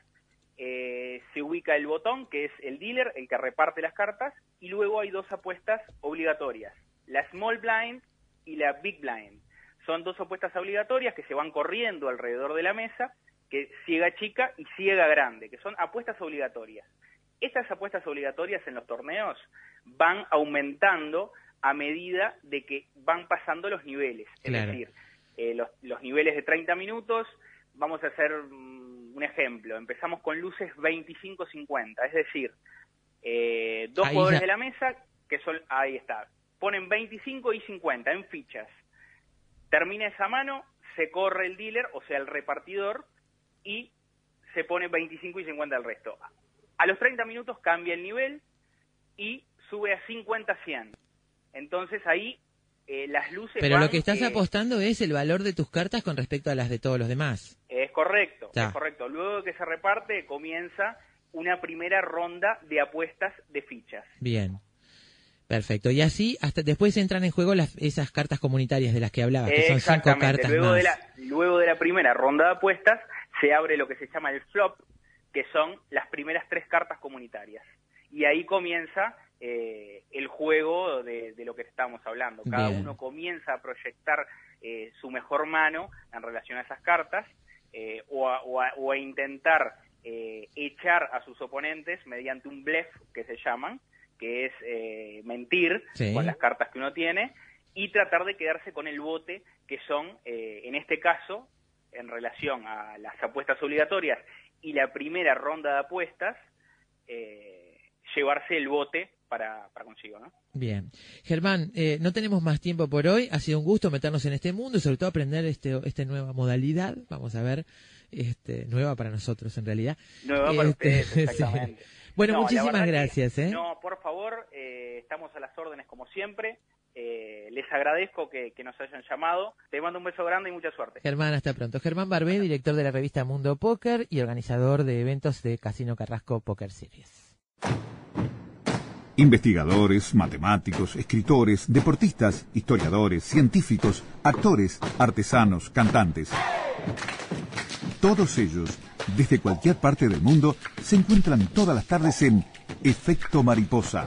eh, se ubica el botón, que es el dealer, el que reparte las cartas, y luego hay dos apuestas obligatorias, la small blind y la big blind. Son dos apuestas obligatorias que se van corriendo alrededor de la mesa, que ciega chica y ciega grande, que son apuestas obligatorias. Estas apuestas obligatorias en los torneos van aumentando a medida de que van pasando los niveles. Es decir, eh, los, los niveles de 30 minutos, vamos a hacer mm, un ejemplo. Empezamos con luces 25-50, es decir, eh, dos Ahí jugadores ya- de la mesa que son, ahí está, ponen 25 y 50 en fichas. Termina esa mano, se corre el dealer, o sea, el repartidor, y se pone 25 y 50 el resto. A los 30 minutos cambia el nivel y sube a 50-100. Entonces ahí eh, las luces Pero van, lo que estás eh, apostando es el valor de tus cartas con respecto a las de todos los demás. Es correcto, Ya. es correcto. Luego que se reparte comienza una primera ronda de apuestas de fichas. Bien. Perfecto. Y así, hasta después entran en juego las, esas cartas comunitarias de las que hablabas, que son cinco cartas Luego más. de, la, luego de la primera ronda de apuestas se abre lo que se llama el flop, que son las primeras tres cartas comunitarias. Y ahí comienza eh, el juego de, de lo que estamos hablando. Cada Bien. uno comienza a proyectar eh, su mejor mano en relación a esas cartas eh, o, a, o a- o a intentar echar a sus oponentes mediante un blef que se llaman, que es mentir Sí. con las cartas que uno tiene y tratar de quedarse con el bote que son, en este caso, en relación a las apuestas obligatorias y la primera ronda de apuestas, eh, llevarse el bote para, para consigo, ¿no? Bien. Germán, eh, no tenemos más tiempo por hoy. Ha sido un gusto meternos en este mundo y sobre todo aprender este, esta nueva modalidad. Vamos a ver, este, nueva para nosotros en realidad. Nueva para Este, ustedes, (laughs) sí. exactamente. Bueno, No, muchísimas que- gracias. ¿eh? No, por por favor, eh, estamos a las órdenes como siempre. Eh, les agradezco que, que, nos hayan llamado. Te mando un beso grande y mucha suerte. Germán, hasta pronto. Germán Barbé, director de la revista Mundo Póker y organizador de eventos de Casino Carrasco Poker Series. Investigadores, matemáticos, escritores, deportistas, historiadores, científicos, actores, artesanos, cantantes. Todos ellos, desde cualquier parte del mundo, se encuentran todas las tardes en Efecto Mariposa.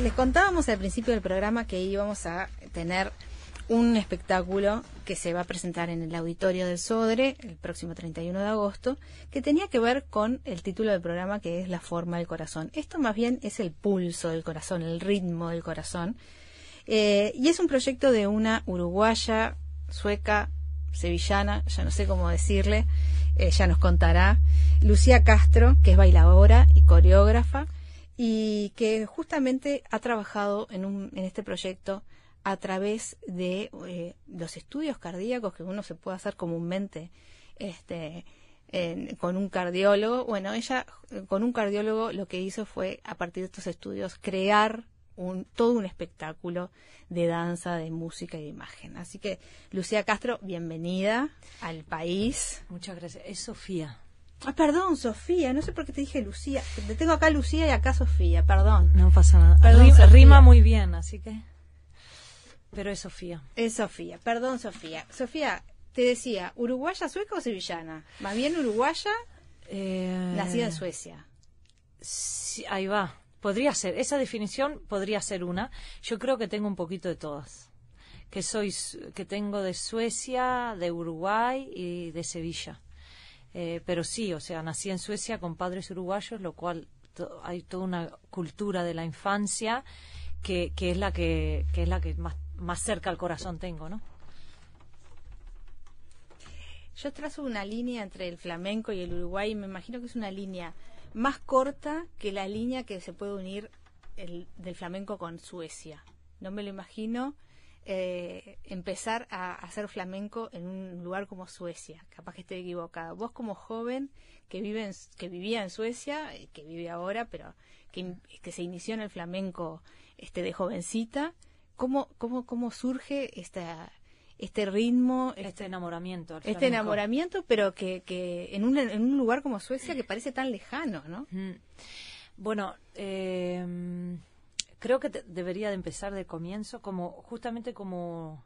Les contábamos al principio del programa que íbamos a tener un espectáculo que se va a presentar en el auditorio del Sodre el próximo 31 de agosto, que tenía que ver con el título del programa que es La forma del corazón. Esto más bien es el pulso del corazón, el ritmo del corazón. Eh, y es un proyecto de una uruguaya, sueca, sevillana, ya no sé cómo decirle, ella nos contará, Lucía Castro, que es bailadora y coreógrafa y que justamente ha trabajado en, un, en este proyecto a través de eh, los estudios cardíacos que uno se puede hacer comúnmente este, con un cardiólogo. Bueno, ella con un cardiólogo lo que hizo fue, a partir de estos estudios, crear un, todo un espectáculo de danza, de música y de imagen. Así que, Lucía Castro, bienvenida al país. Muchas gracias. Es Sofía. Ah, perdón, Sofía, no sé por qué te dije Lucía. Te tengo acá Lucía y acá Sofía, perdón. No pasa nada. Perdón, rima, muy bien, así que. Pero es Sofía. Es Sofía, perdón, Sofía. Sofía, te decía, ¿uruguaya, sueca o sevillana? Más bien uruguaya, eh... nacida en Suecia. Sí, ahí va. Podría ser, esa definición podría ser una. Yo creo que tengo un poquito de todas. Que soy, que tengo de Suecia, de Uruguay y de Sevilla. Eh, pero sí, o sea, nací en Suecia con padres uruguayos, lo cual hay toda una cultura de la infancia que, que es la que, que es la que más, más cerca al corazón tengo, ¿no? Yo trazo una línea entre el flamenco y el Uruguay y me imagino que es una línea más corta que la línea que se puede unir el, del flamenco con Suecia. No me lo imagino eh, empezar a hacer flamenco en un lugar como Suecia. Capaz que esté equivocada. Vos como joven que vive que vivía en Suecia, eh, que vive ahora, pero que, que, se inició en el flamenco este de jovencita, ¿cómo, cómo, cómo surge esta, este ritmo, este, este enamoramiento. Este enamoramiento, pero que, que en, un, en un lugar como Suecia que parece tan lejano, ¿no? Bueno, eh, creo que debería de empezar de comienzo, como justamente como,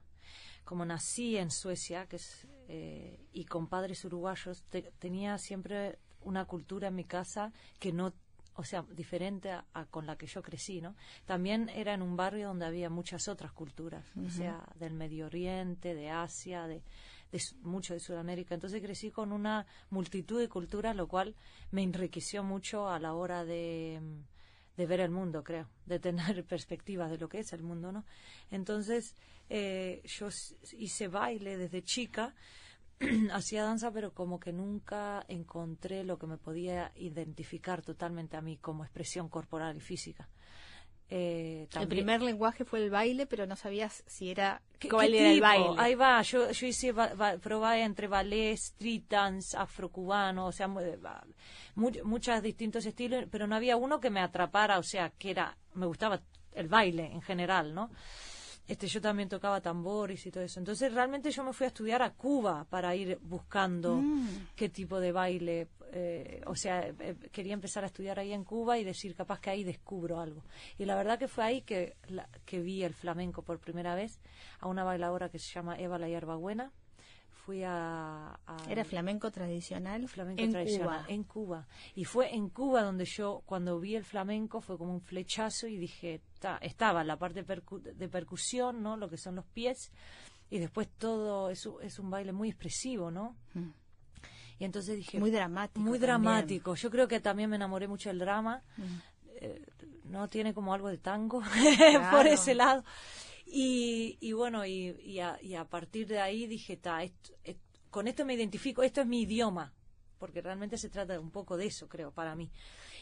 como nací en Suecia, que es, eh, y con padres uruguayos, tenía siempre una cultura en mi casa que no o sea, diferente a, con la que yo crecí, ¿no? También era en un barrio donde había muchas otras culturas, o sea, del Medio Oriente, de Asia, de, de mucho de Sudamérica. Entonces crecí con una multitud de culturas, lo cual me enriqueció mucho a la hora de de ver el mundo, creo, de tener (laughs) perspectiva de lo que es el mundo, ¿no? Entonces, eh, yo hice baile desde chica, (clears throat) hacía danza, pero como que nunca encontré lo que me podía identificar totalmente a mí como expresión corporal y física. Eh, el primer lenguaje fue el baile, pero no sabías si era cuál era el baile. Ahí va, yo, yo hice probé entre ballet, street dance, afrocubano, o sea, muchos distintos estilos, pero no había uno que me atrapara, o sea, que era, me gustaba el baile en general, ¿no? Este, yo también tocaba tambores y todo eso. Entonces realmente yo me fui a estudiar a Cuba para ir buscando Mm. qué tipo de baile, eh, o sea, eh, quería empezar a estudiar ahí en Cuba y decir capaz que ahí descubro algo. Y la verdad que fue ahí que, la- que vi el flamenco por primera vez a una bailadora que se llama Eva La Hierbabuena. Fui a, a- Era flamenco tradicional flamenco en tradicional Cuba. en Cuba y fue en Cuba donde yo cuando vi el flamenco fue como un flechazo y dije ta, estaba la parte percu- de percusión no lo que son los pies y después todo es, un- es un baile muy expresivo no Mm. y entonces dije Muy dramático. muy también. dramático yo creo que también me enamoré mucho del drama Mm. eh, no tiene como algo de tango (laughs) Claro. por ese lado y, y bueno y, y, a, y a partir de ahí dije ta, esto- con esto me identifico esto es mi idioma porque realmente se trata un poco de eso creo para mí.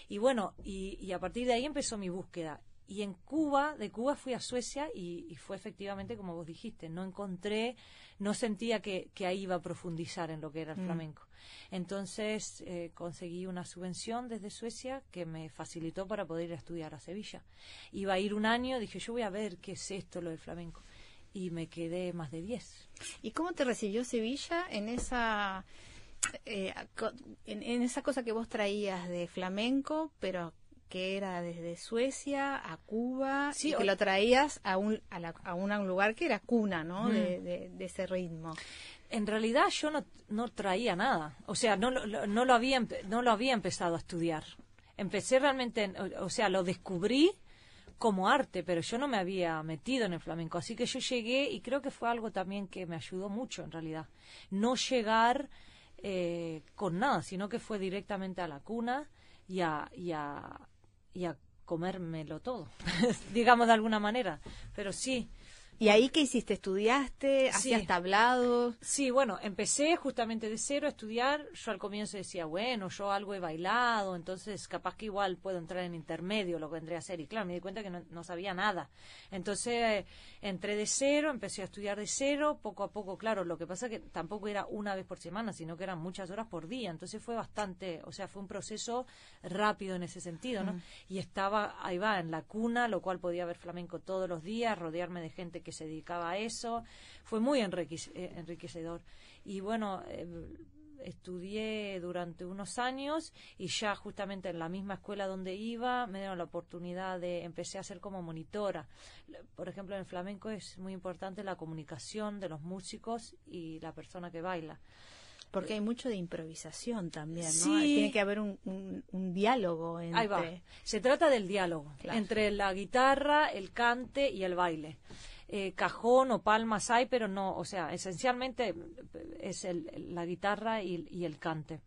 Y bueno y, y a partir de ahí empezó mi búsqueda. Y en Cuba de Cuba fui a Suecia y fue efectivamente como vos dijiste no encontré no sentía que, que ahí iba a profundizar en lo que era el Mm. flamenco entonces eh, conseguí una subvención desde Suecia que me facilitó para poder ir a estudiar a Sevilla. Iba a ir un año, dije yo voy a ver qué es esto lo del flamenco. Y me quedé más de 10. ¿Y cómo te recibió Sevilla en esa eh, en, en esa cosa que vos traías de flamenco, pero que era desde Suecia a Cuba Sí, y que lo traías a un a, la- a un, lugar que era cuna, ¿no? Mm. De, de- de ese ritmo. En realidad yo no, no traía nada, o sea, no, lo- lo- no, lo había, no lo había empezado a estudiar. Empecé realmente, en- o, o sea, lo descubrí como arte, pero yo no me había metido en el flamenco. Así que yo llegué y creo que fue algo también que me ayudó mucho en realidad. No llegar eh, con nada, sino que fue directamente a la cuna y a, y a, y a comérmelo todo, (laughs) digamos de alguna manera. Pero sí, ¿Y ahí qué hiciste? ¿Estudiaste? ¿Hacías Sí. tablados? Sí, bueno, empecé justamente de cero a estudiar. Yo al comienzo decía, bueno, yo algo he bailado, entonces capaz que igual puedo entrar en intermedio, lo que vendría a hacer. Y claro, me di cuenta que no, no sabía nada. Entonces entré de cero, empecé a estudiar de cero, poco a poco, claro. Lo que pasa que tampoco era una vez por semana, sino que eran muchas horas por día. Entonces fue bastante, o sea, fue un proceso rápido en ese sentido, ¿no? Y estaba, ahí va, en la cuna, lo cual podía ver flamenco todos los días, rodearme de gente que se dedicaba a eso. Fue muy eh, enriquecedor. Y bueno, eh, estudié durante unos años y ya justamente en la misma escuela donde iba me dieron la oportunidad de empecé a ser como monitora. Por ejemplo, en el flamenco es muy importante la comunicación de los músicos y la persona que baila. Porque hay mucho de improvisación también, ¿no? Sí. Tiene que haber un, un- un diálogo entre... Ahí va. Se trata del diálogo Claro. entre la guitarra, el cante y el baile. Eh, cajón o palmas hay, pero no, o sea, esencialmente eh, es el- la guitarra y, y el cante.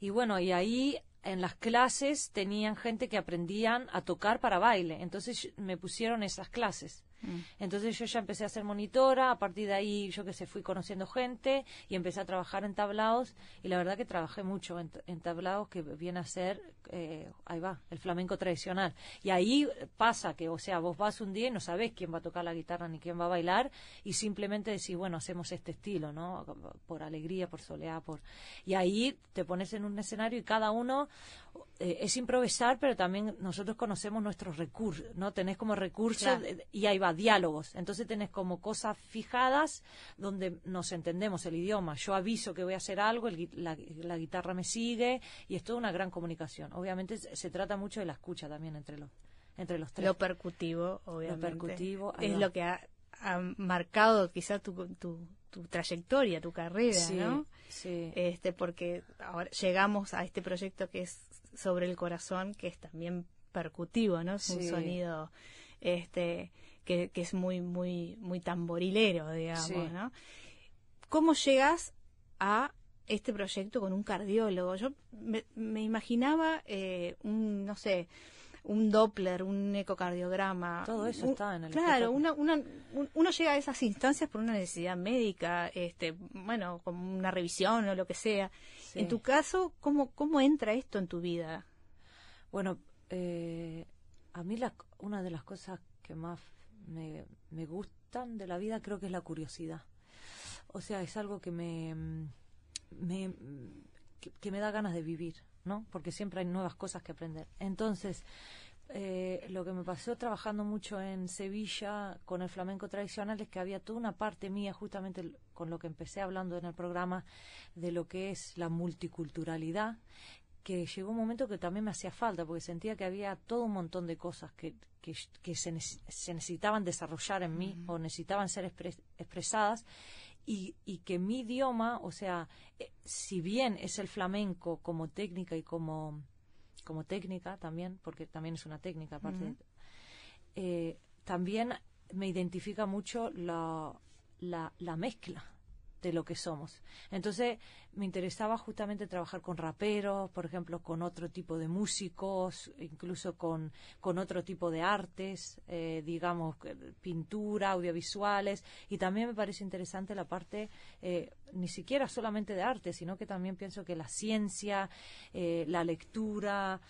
Y bueno, y ahí en las clases tenían gente que aprendían a tocar para baile, entonces me pusieron esas clases. Mm. Entonces yo ya empecé a ser monitora, a partir de ahí yo que sé, fui conociendo gente y empecé a trabajar en tablaos y la verdad que trabajé mucho en, en tablaos que viene a ser, eh, ahí va, el flamenco tradicional. Y ahí pasa que, o sea, vos vas un día y no sabés quién va a tocar la guitarra ni quién va a bailar y simplemente decís, bueno, hacemos este estilo, ¿no? Por alegría, por soleá, por... Y ahí te pones en un escenario y cada uno eh, es improvisar, pero también nosotros conocemos nuestros recursos, ¿no? Tenés como recursos Claro. y ahí va, diálogos. Entonces tenés como cosas fijadas donde nos entendemos el idioma. Yo aviso que voy a hacer algo, el la, la guitarra me sigue y es toda una gran comunicación. Obviamente se, trata mucho de la escucha también entre los, entre los tres. Lo percutivo, obviamente. percutivo, ahí es va. lo que ha, ha marcado quizá tu, tu, tu trayectoria, tu carrera, sí, ¿no? sí. Este, porque ahora llegamos a este proyecto que es sobre el corazón, que es también percutivo, ¿no? Es un sonido este que, que es muy muy muy tamborilero, digamos, Sí. ¿no? ¿Cómo llegas a este proyecto con un cardiólogo? Yo me, me imaginaba eh, un, no sé, un Doppler, un ecocardiograma. Todo eso un- está en el Claro, una, una, un- uno llega a esas instancias por una necesidad médica, este, bueno, como una revisión o lo que sea. Sí. En tu caso, ¿cómo, cómo entra esto en tu vida? Bueno, eh, a mí la, una de las cosas que más me, me gustan de la vida creo que es la curiosidad. O sea, es algo que me, mm, me que, que me da ganas de vivir, ¿no? Porque siempre hay nuevas cosas que aprender. Entonces, eh, lo que me pasó trabajando mucho en Sevilla con el flamenco tradicional es que había toda una parte mía, justamente con lo que empecé hablando en el programa, de lo que es la multiculturalidad, que llegó un momento que también me hacía falta, porque sentía que había todo un montón de cosas que, que, que se, nece- se necesitaban desarrollar en mí o necesitaban ser expres- expresadas y, y que mi idioma, o sea, eh, si bien es el flamenco como técnica y como, como técnica también, porque también es una técnica aparte, eh, también me identifica mucho la, la, la mezcla de lo que somos. Entonces me interesaba justamente trabajar con raperos, por ejemplo, con otro tipo de músicos, incluso con, con otro tipo de artes, eh, digamos, pintura, audiovisuales, y también me parece interesante la parte, eh, ni siquiera solamente de arte, sino que también pienso que la ciencia, eh, la lectura,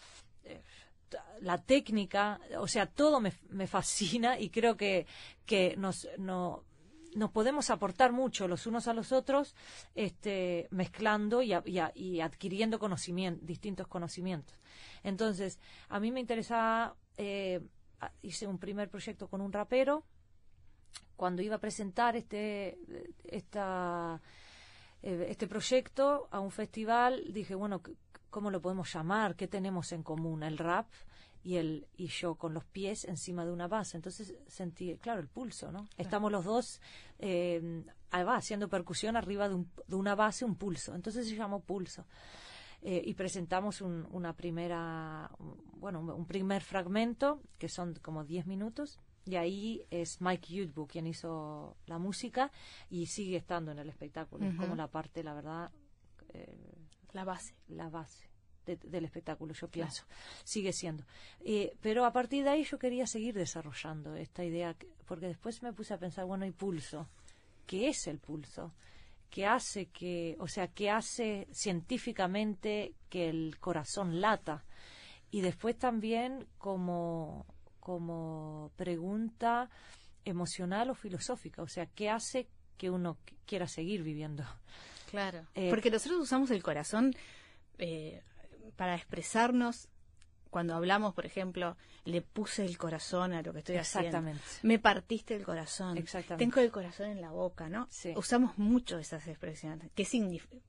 la técnica, o sea, todo me, me fascina y creo que, que nos, no, nos podemos aportar mucho los unos a los otros este, mezclando y, a- y a- y adquiriendo distintos conocimientos. Entonces, a mí me interesaba, eh, hice un primer proyecto con un rapero, cuando iba a presentar este, esta, eh, este proyecto a un festival, dije, bueno, ¿cómo lo podemos llamar? ¿Qué tenemos en común? El rap y el y yo con los pies encima de una base. Entonces sentí, claro, el pulso, ¿no? Estamos los dos eh, haciendo percusión arriba de, un- de una base, un pulso. Entonces se llamó pulso. Eh, y presentamos un- una primera, bueno, un, un primer fragmento, que son como 10 minutos, y ahí es Mike Yudbu quien hizo la música y sigue estando en el espectáculo. Es como la parte, la verdad, eh, La base. la base de- del espectáculo, yo pienso. Sigue siendo. Eh, pero a partir de ahí yo quería seguir desarrollando esta idea, que- porque después me puse a pensar, bueno, ¿y pulso? ¿Qué es el pulso? ¿Qué hace que, o sea, qué hace científicamente que el corazón lata? Y después también como, como pregunta emocional o filosófica, o sea, ¿qué hace que uno qu- quiera seguir viviendo? Claro. Eh, Porque nosotros usamos el corazón eh, para expresarnos. Cuando hablamos, por ejemplo, le puse el corazón a lo que estoy haciendo. Exactamente. Me partiste el corazón. Exactamente. Tengo el corazón en la boca, ¿no? Sí. Usamos mucho esas expresiones. ¿Qué?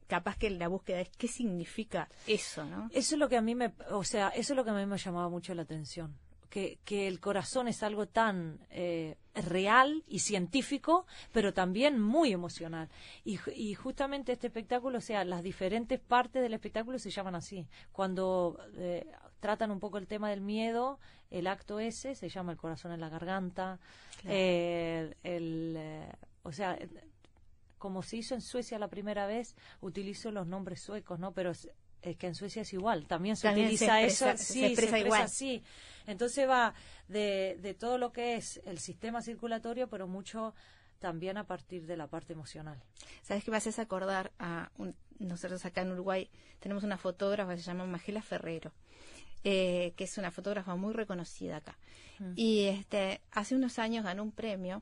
Capaz que la búsqueda es qué significa eso, ¿no? Eso es lo que a mí me, o sea, eso es lo que a mí me llamaba mucho la atención. Que, que el corazón es algo tan eh, real y científico, pero también muy emocional. Y, ju- y justamente este espectáculo, o sea, las diferentes partes del espectáculo se llaman así. Cuando eh, tratan un poco el tema del miedo, el acto ese se llama el corazón en la garganta. Eh, el, eh, o sea, como se hizo en Suecia la primera vez, utilizo los nombres suecos, ¿no? Pero es, que en Suecia es igual, también se También se utiliza expresa- eso, se sí, expresa igual. así. Entonces va de, de todo lo que es el sistema circulatorio, pero mucho también a partir de la parte emocional. ¿Sabes qué me haces acordar a un- nosotros acá en Uruguay tenemos una fotógrafa que se llama Magela Ferrero, eh, que es una fotógrafa muy reconocida acá. Y este hace unos años ganó un premio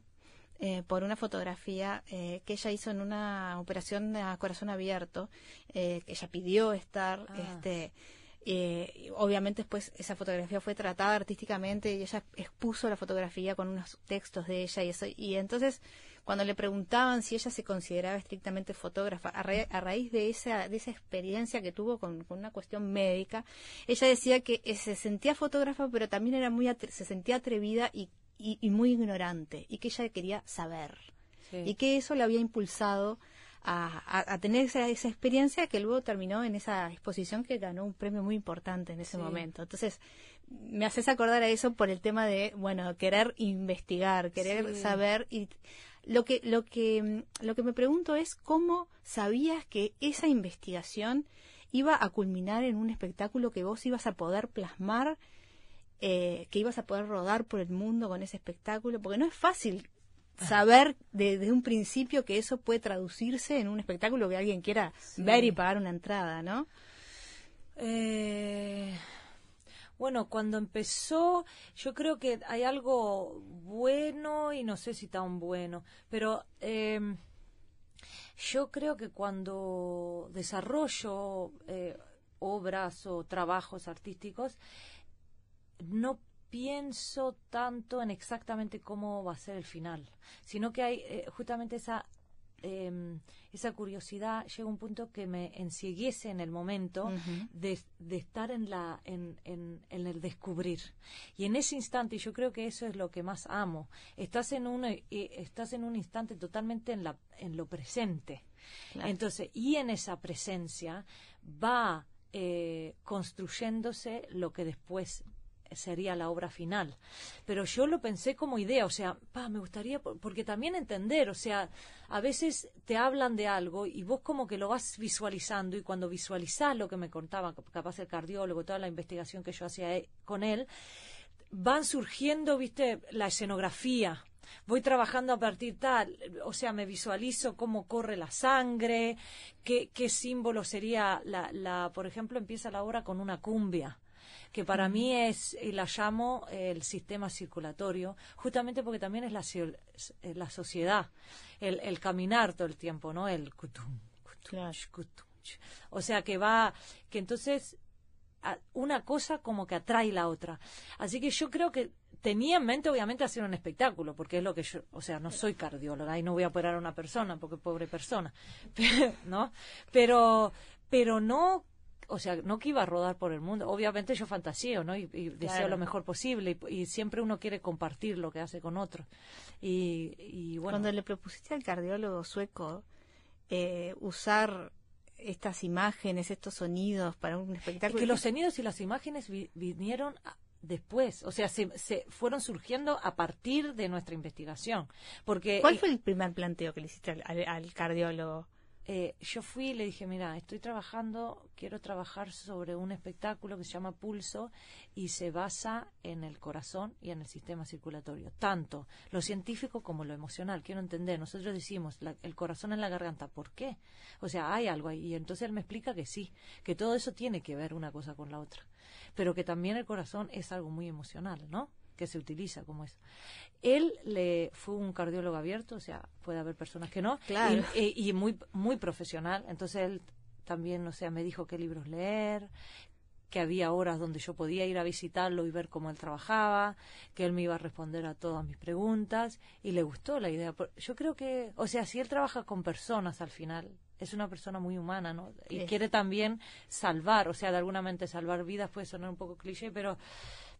eh, por una fotografía eh, que ella hizo en una operación a corazón abierto, eh, que ella pidió estar, Ah. este, eh, obviamente después esa fotografía fue tratada artísticamente y ella expuso la fotografía con unos textos de ella y eso. Y entonces cuando le preguntaban si ella se consideraba estrictamente fotógrafa, a, ra- a raíz de esa, de esa experiencia que tuvo con, con una cuestión médica, ella decía que eh, se sentía fotógrafa, pero también era muy se sentía atrevida y, y, y muy ignorante, y que ella quería saber. Sí. Y que eso le había impulsado a, tener esa, esa experiencia que luego terminó en esa exposición que ganó un premio muy importante en ese Sí. momento. Entonces, me haces acordar a eso por el tema de, bueno, querer investigar, querer Sí. saber y lo que lo que lo que me pregunto es cómo sabías que esa investigación iba a culminar en un espectáculo que vos ibas a poder plasmar, eh, que ibas a poder rodar por el mundo con ese espectáculo, porque no es fácil saber de- desde un principio que eso puede traducirse en un espectáculo que alguien quiera ver y pagar una entrada, ¿no? Eh, bueno, cuando empezó, yo creo que hay algo bueno y no sé si tan bueno, pero eh, yo creo que cuando desarrollo eh, obras o trabajos artísticos, no pienso tanto en exactamente cómo va a ser el final, sino que hay eh, justamente esa em, esa curiosidad llega un punto que me encieguece en el momento de, de, estar en la en, en, en, el descubrir. Y en ese instante y yo creo que eso es lo que más amo estás en un eh, estás en un instante totalmente en la en lo presente. Entonces y en esa presencia va eh, construyéndose lo que después sería la obra final. Pero yo lo pensé como idea, o sea, pa, me gustaría, porque también entender, o sea, a veces te hablan de algo y vos como que lo vas visualizando y cuando visualizás lo que me contaba, capaz el cardiólogo, toda la investigación que yo hacía eh, con él, van surgiendo, viste, la escenografía, voy trabajando a partir tal, o sea, me visualizo cómo corre la sangre, qué, qué símbolo sería la, la, por ejemplo, empieza la obra con una cumbia que para mí es, y la llamo el sistema circulatorio, justamente porque también es la, la sociedad, el, el, caminar todo el tiempo, ¿no? El kutum, O sea, que va, que entonces una cosa como que atrae la otra. Así que yo creo que tenía en mente obviamente hacer un espectáculo, porque es lo que yo, o sea, no soy cardióloga y no voy a operar a una persona, porque pobre persona, (laughs) ¿no? Pero, pero no o sea, no que iba a rodar por el mundo. Obviamente yo fantasío, ¿no? Y, deseo lo mejor posible y, siempre uno quiere compartir lo que hace con otros. Y, bueno. Cuando le propusiste al cardiólogo sueco eh, usar estas imágenes, estos sonidos para un espectáculo. que los sonidos y las imágenes vinieron después, o sea, se, fueron surgiendo a partir de nuestra investigación. Porque ¿Cuál fue el primer planteo que le hiciste al cardiólogo? Eh, yo fui y le dije, mira, estoy trabajando, quiero trabajar sobre un espectáculo que se llama Pulso y se basa en el corazón y en el sistema circulatorio, tanto lo científico como lo emocional. Quiero entender, nosotros decimos el corazón en la garganta, ¿por qué? O sea, hay algo ahí. Y entonces él me explica que sí, que todo eso tiene que ver una cosa con la otra, pero que también el corazón es algo muy emocional, ¿no? Que se utiliza como eso. Él le fue un cardiólogo abierto, o sea, puede haber personas que no, claro. y, muy muy profesional. Entonces él también, o sea, me dijo qué libros leer, que había horas donde yo podía ir a visitarlo y ver cómo él trabajaba, que él me iba a responder a todas mis preguntas y le gustó la idea. Yo creo que, o sea, si él trabaja con personas al final, es una persona muy humana, ¿no? Y quiere también salvar, o sea, de alguna mente salvar vidas puede sonar un poco cliché, pero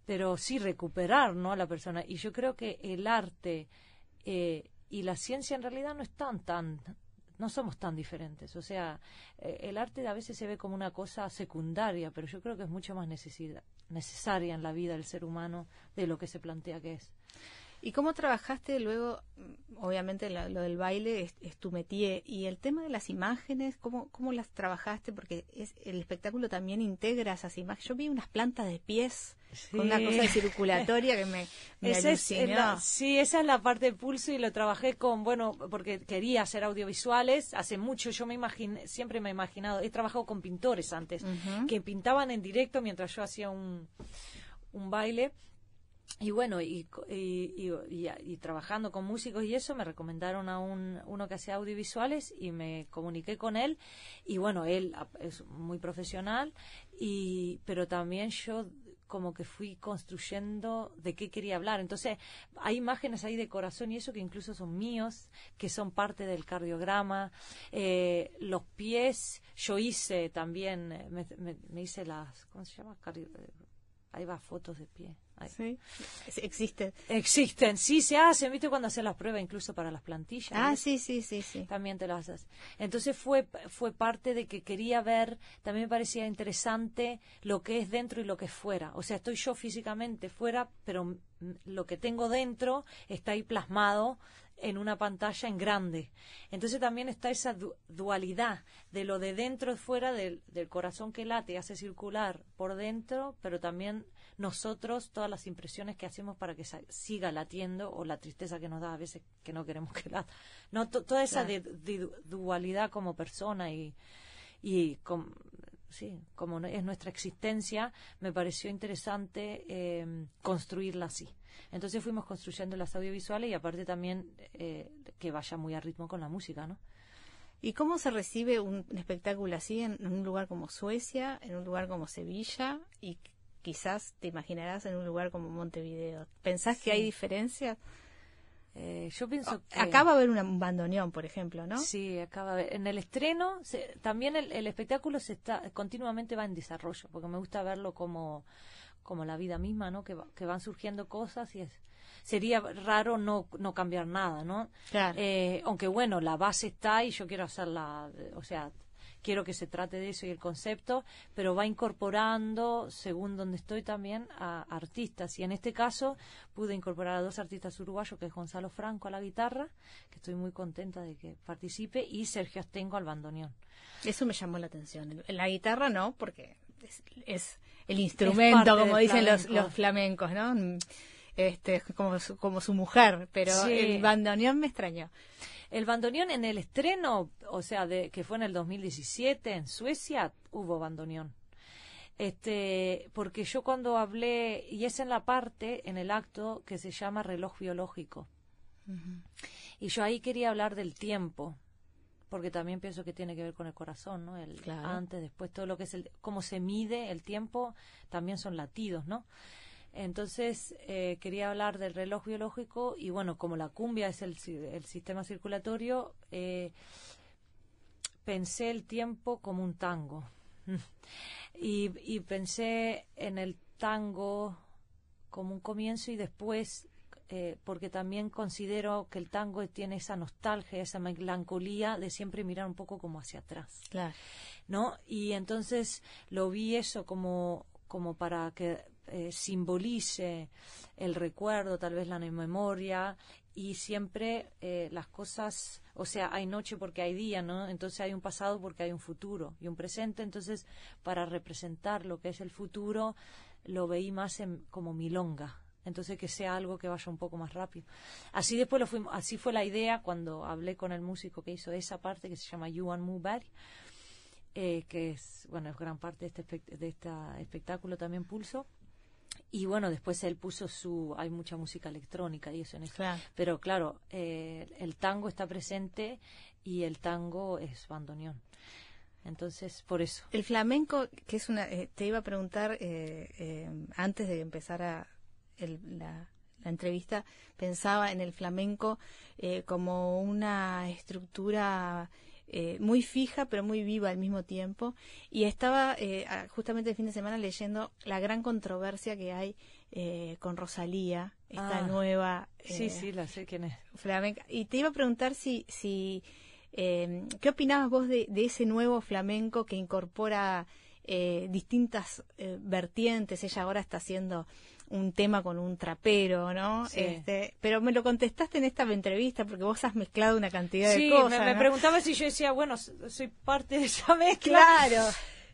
pero sí recuperar ¿no? a la persona. Y yo creo que el arte eh, y la ciencia en realidad no están tan, no somos tan diferentes. O sea, eh, el arte a veces se ve como una cosa secundaria, pero yo creo que es mucho más necesaria en la vida del ser humano de lo que se plantea que es. ¿Y cómo trabajaste luego, obviamente lo del baile es, tu métier, y el tema de las imágenes, ¿cómo, cómo las trabajaste? Porque es, el espectáculo también integra esas imágenes. Yo vi unas plantas de pies con una cosa (laughs) circulatoria que me, me esa sí, esa es la parte de pulso y lo trabajé con, bueno, porque quería hacer audiovisuales hace mucho. Yo me imaginé, siempre me he imaginado, he trabajado con pintores antes, que pintaban en directo mientras yo hacía un, un baile y bueno, y, y, trabajando con músicos y eso, me recomendaron a un, uno que hacía audiovisuales y me comuniqué con él. Y bueno, él es muy profesional, y, pero también yo como que fui construyendo de qué quería hablar. Entonces, hay imágenes ahí de corazón y eso que incluso son míos, que son parte del cardiograma. Eh, los pies, yo hice también, me, me, hice las, ¿cómo se llama? ahí va, fotos de pie. Sí, existen. Existen, sí se hacen, ¿viste? Cuando hacen las pruebas incluso para las plantillas. Ah, sí, sí, sí, sí. También te las haces. Entonces fue, fue parte de que quería ver, también me parecía interesante lo que es dentro y lo que es fuera. O sea, estoy yo físicamente fuera, pero lo que tengo dentro está ahí plasmado en una pantalla en grande. Entonces también está esa dualidad de lo de dentro y fuera del, del corazón que late, hace circular por dentro, pero también nosotros todas las impresiones que hacemos para que siga latiendo o la tristeza que nos da a veces que no queremos que la no toda esa dualidad como persona y y sí como es nuestra existencia me pareció interesante eh, construirla así. Entonces fuimos construyendo las audiovisuales y aparte también eh, que vaya muy a ritmo con la música no ¿Y cómo se recibe un, espectáculo así en, un lugar como Suecia, en un lugar como Sevilla? ¿Y quizás te imaginarás en un lugar como Montevideo. ¿Pensás que hay diferencias? Eh, yo pienso que... Acá va a haber un bandoneón, por ejemplo, ¿no? Sí, acaba de- en el estreno se- también el, el espectáculo se está continuamente va en desarrollo, porque me gusta verlo como como la vida misma, ¿no? Que, va- que van surgiendo cosas y es sería raro no no cambiar nada, ¿no? Claro. Eh, aunque bueno, la base está y yo quiero hacerla, o sea, quiero que se trate de eso y el concepto, pero va incorporando, según donde estoy también, a artistas. Y en este caso pude incorporar a dos artistas uruguayos, que es Gonzalo Franco a la guitarra, que estoy muy contenta de que participe, y Sergio Astengo al bandoneón. Eso me llamó la atención. La guitarra no, porque es, es el instrumento, como dicen los, flamenco. los flamencos, ¿no? Mm, Este, es como su, como su mujer, pero Sí. el bandoneón me extrañó. El bandoneón en el estreno, o sea, de, que fue en el 2017 en Suecia, hubo bandoneón. Este, porque yo cuando hablé, y es en la parte, en el acto que se llama reloj biológico. Y yo ahí quería hablar del tiempo, porque también pienso que tiene que ver con el corazón, ¿no? El Claro. antes, después, todo lo que es el, cómo se mide el tiempo, también son latidos, ¿no? Entonces eh, quería hablar del reloj biológico y bueno, como la cumbia es el, si- el sistema circulatorio, eh, pensé el tiempo como un tango. (laughs) y, y pensé en el tango como un comienzo y después, eh, porque también considero que el tango tiene esa nostalgia, esa melancolía de siempre mirar un poco como hacia atrás. Claro. ¿no? Y entonces lo vi eso como, como para que eh, simbolice el recuerdo, tal vez la memoria, y siempre eh, las cosas, o sea, hay noche porque hay día, ¿no? Entonces hay un pasado porque hay un futuro y un presente, entonces para representar lo que es el futuro, lo veí más en, como milonga. Entonces que sea algo que vaya un poco más rápido. Así después lo fuimos, así fue la idea cuando hablé con el músico que hizo esa parte que se llama Yuan Mubarak eh, que es, bueno, es gran parte de este, de este espectáculo también Pulso. Y bueno, después él puso su, hay mucha música electrónica y eso en eso. Claro. Pero claro, eh, el tango está presente y el tango es bandoneón. Entonces, por eso. El flamenco, que es una, eh, te iba a preguntar eh, eh, antes de empezar a el- la, la entrevista, pensaba en el flamenco eh, como una estructura eh, muy fija pero muy viva al mismo tiempo y estaba eh, justamente el fin de semana leyendo la gran controversia que hay eh, con Rosalía, esta Ah, nueva Sí, eh, sí, la sé quién es. flamenca. Y te iba a preguntar si, si eh, ¿qué opinabas vos de, de ese nuevo flamenco que incorpora eh, distintas eh, vertientes? Ella ahora está haciendo un tema con un trapero, ¿no? Sí. Este, pero me lo contestaste en esta entrevista porque vos has mezclado una cantidad Sí, de cosas. me, me ¿no? preguntaba si yo decía, bueno, soy parte de esa mezcla. Claro.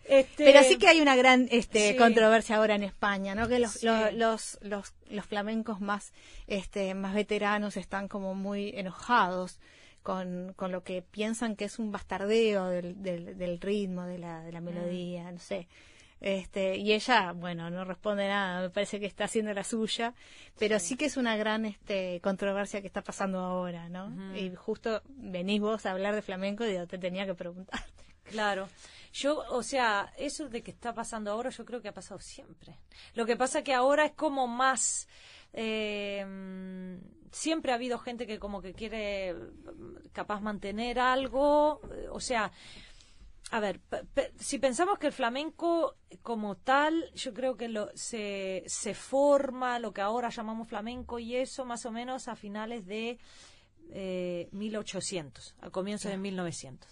Este, Pero sí que hay una gran este, sí. controversia ahora en España, ¿no? Que los, Sí. lo- los, los, los flamencos más, este, más veteranos están como muy enojados con, con lo que piensan que es un bastardeo del, del, del ritmo, de la, Mm. de la melodía, no sé. Este, y ella, bueno, no responde nada, me parece que está haciendo la suya, pero sí, que es una gran este, controversia que está pasando ahora, ¿no? Y justo venís vos a hablar de flamenco y yo te tenía que preguntar. Claro. Yo, o sea, eso de que está pasando ahora, yo creo que ha pasado siempre. Lo que pasa que ahora es como más. eh, siempre ha habido gente que como que quiere mm, capaz mantener algo, eh, o sea. A ver, pe- pe- si pensamos que el flamenco como tal, yo creo que lo, se, se forma lo que ahora llamamos flamenco y eso más o menos a finales de eh, 1800, a comienzos de 1900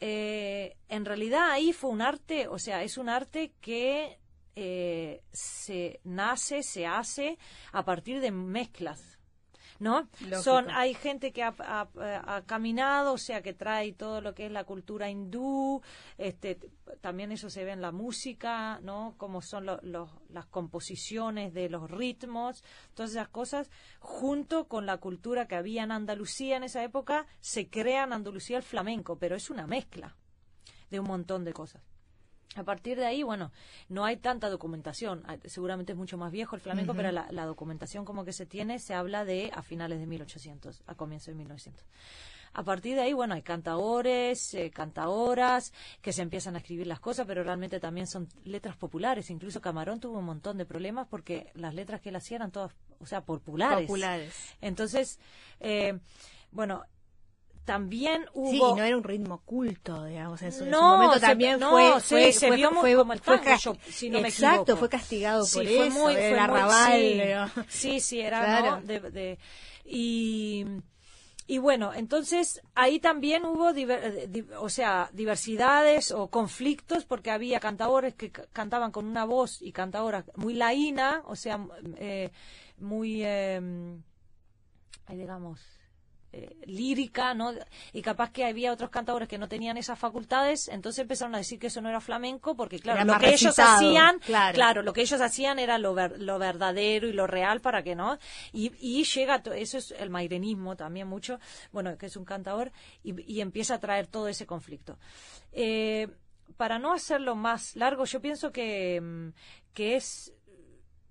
eh, en realidad ahí fue un arte, o sea, es un arte que eh, se nace, se hace a partir de mezclas. ¿No? Lógico. Son, hay gente que ha, ha- ha caminado, o sea, que trae todo lo que es la cultura hindú, este, también eso se ve en la música, ¿no? Como son lo- los- las composiciones de los ritmos, todas esas cosas, junto con la cultura que había en Andalucía en esa época, se crea en Andalucía el flamenco, pero es una mezcla de un montón de cosas. A partir de ahí, bueno, no hay tanta documentación. Ah, Seguramente es mucho más viejo el flamenco, pero la, la documentación como que se tiene se habla de a finales de 1800, a comienzos de 1900. a partir de ahí, bueno, hay cantadores, eh, cantadoras que se empiezan a escribir las cosas, pero realmente también son letras populares. Incluso Camarón tuvo un montón de problemas porque las letras que él hacía eran todas, o sea, populares. Populares. Entonces, eh, bueno, también hubo Sí, no era un ritmo culto, digamos, en su, en su No, momento se- también no, fue, sí, fue, se fue- vio muy fue- como el fue tango, yo- si no Exacto, fue castigado Sí, por fue eso, muy, el fue muy- arrabal, sí, sí, sí, era, Claro. ¿no? De- de- y, y bueno, entonces ahí también hubo, diver- eh, di- o sea, diversidades o conflictos, porque había cantadores que ca- cantaban con una voz y cantadoras muy laína, o sea, eh, muy, eh, digamos, eh, lírica, ¿no? Y capaz que había otros cantadores que no tenían esas facultades, entonces empezaron a decir que eso no era flamenco, porque claro, Era lo que ellos hacían, claro. claro, lo que ellos hacían era lo, ver- lo verdadero y lo real para que no. Y, y llega, eso es el mairenismo también mucho, bueno, que es un cantador, y, y empieza a traer todo ese conflicto. Eh, para no hacerlo más largo, yo pienso que, mm, que es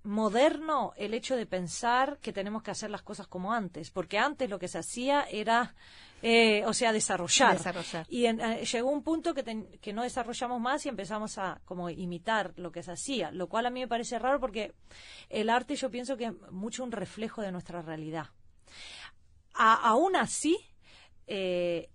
moderno el hecho de pensar que tenemos que hacer las cosas como antes, porque antes lo que se hacía era, eh, o sea, desarrollar. Desarrollar. Y en- eh, llegó un punto que, ten- que no desarrollamos más y empezamos a como imitar lo que se hacía, lo cual a mí me parece raro porque el arte yo pienso que es mucho un reflejo de nuestra realidad. A- aún así, eh,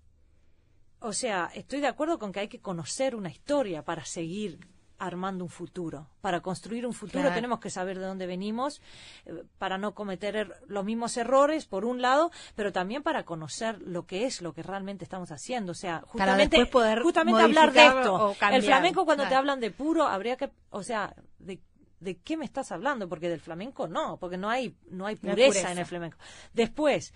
o sea, estoy de acuerdo con que hay que conocer una historia para seguir armando un futuro. Para construir un futuro Claro. tenemos que saber de dónde venimos, eh, para no cometer er- los mismos errores, por un lado, pero también para conocer lo que es lo que realmente estamos haciendo. O sea, justamente, poder justamente hablar de esto. El flamenco cuando te hablan de puro, habría que, o sea, de ¿De qué me estás hablando? Porque del flamenco no, porque no hay, no hay No hay pureza, pureza. en el flamenco. Después,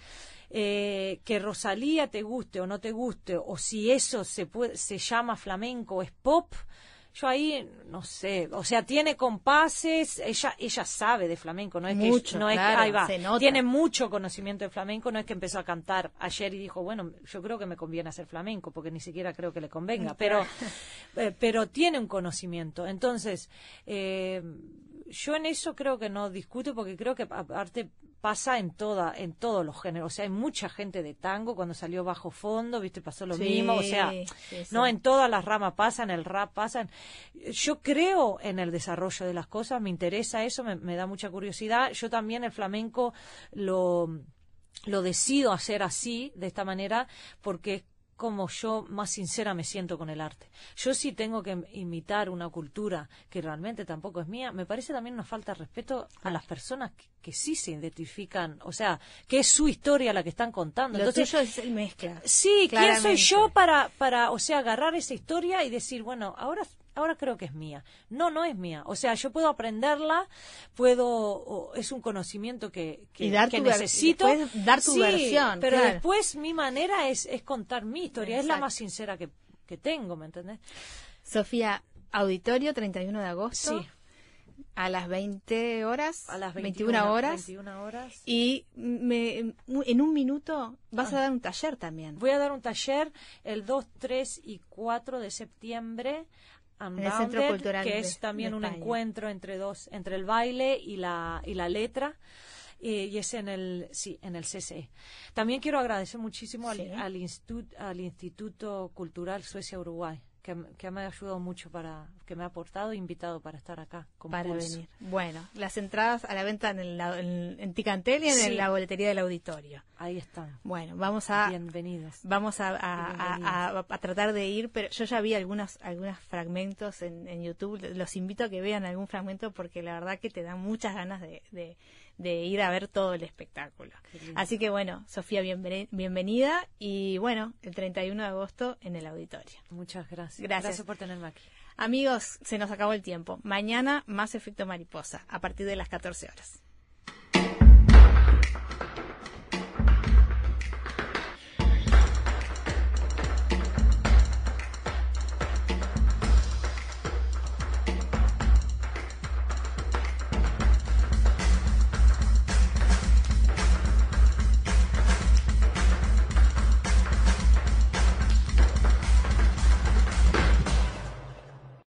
eh, que Rosalía te guste o no te guste, o si eso se puede, se llama flamenco o es pop, yo ahí no sé, o sea, tiene compases, ella ella sabe de flamenco, no es Mucho, que no es ahí va, se nota. tiene mucho conocimiento de flamenco, no es que empezó a cantar ayer y dijo, bueno, yo creo que me conviene hacer flamenco, porque ni siquiera creo que le convenga, (laughs) pero eh, pero tiene un conocimiento. Entonces, eh, yo en eso creo que no discuto porque creo que aparte pasa en toda en todos los géneros, o sea, hay mucha gente de tango cuando salió bajo fondo, ¿viste? Pasó lo Sí, mismo, o sea, sí, sí. no en todas las ramas pasan, el rap pasan. Yo creo en el desarrollo de las cosas, me interesa eso, me, me da mucha curiosidad. Yo también el flamenco lo lo decido hacer así, de esta manera, porque es como yo más sincera me siento con el arte. Yo sí tengo que imitar una cultura que realmente tampoco es mía, me parece también una falta de respeto a las personas que, que sí se identifican, o sea, que es su historia la que están contando. Lo Entonces, tuyo es el mezcla. Sí, ¿quién soy yo para, para, o sea, agarrar esa historia y decir, bueno, ahora, ahora creo que es mía? No, no es mía. O sea, yo puedo aprenderla, puedo, es un conocimiento que, que, Y dar que tu necesito. después dar tu Sí, versión, Pero claro. después mi manera es, es contar mi historia, es la más sincera que, que tengo, ¿me entendés? Sofía, auditorio 31 de agosto. Sí. A las 20 horas. A las 21, 21, horas. 21 horas. Y me, en un minuto vas a dar un taller también. Voy a dar un taller el 2, 3 y 4 de septiembre En el Centro Cultural que es también de un España. encuentro entre dos, entre el baile y la y la letra. eh, y es en el sí en el CCE. También quiero agradecer muchísimo al, Sí. al, institut- al Instituto Cultural Suecia Uruguay que, que me ha ayudado mucho para que me ha aportado e invitado para estar acá con para Pulso. venir. Bueno, las entradas a la venta en, el, en, en Ticantel y en Sí. la boletería del auditorio. Ahí están. Bueno, vamos a Bienvenidos. vamos a, a- a- a- a tratar de ir, pero yo ya vi algunos algunos fragmentos en, en YouTube. Los invito a que vean algún fragmento porque la verdad que te dan muchas ganas de, de- de ir a ver todo el espectáculo. Así que bueno, Sofía, bienveni- bienvenida y bueno, el 31 de agosto en el auditorio. Muchas gracias. Gracias. por tenerme aquí. Amigos, se nos acabó el tiempo. Mañana más efecto mariposa a partir de las 14 horas.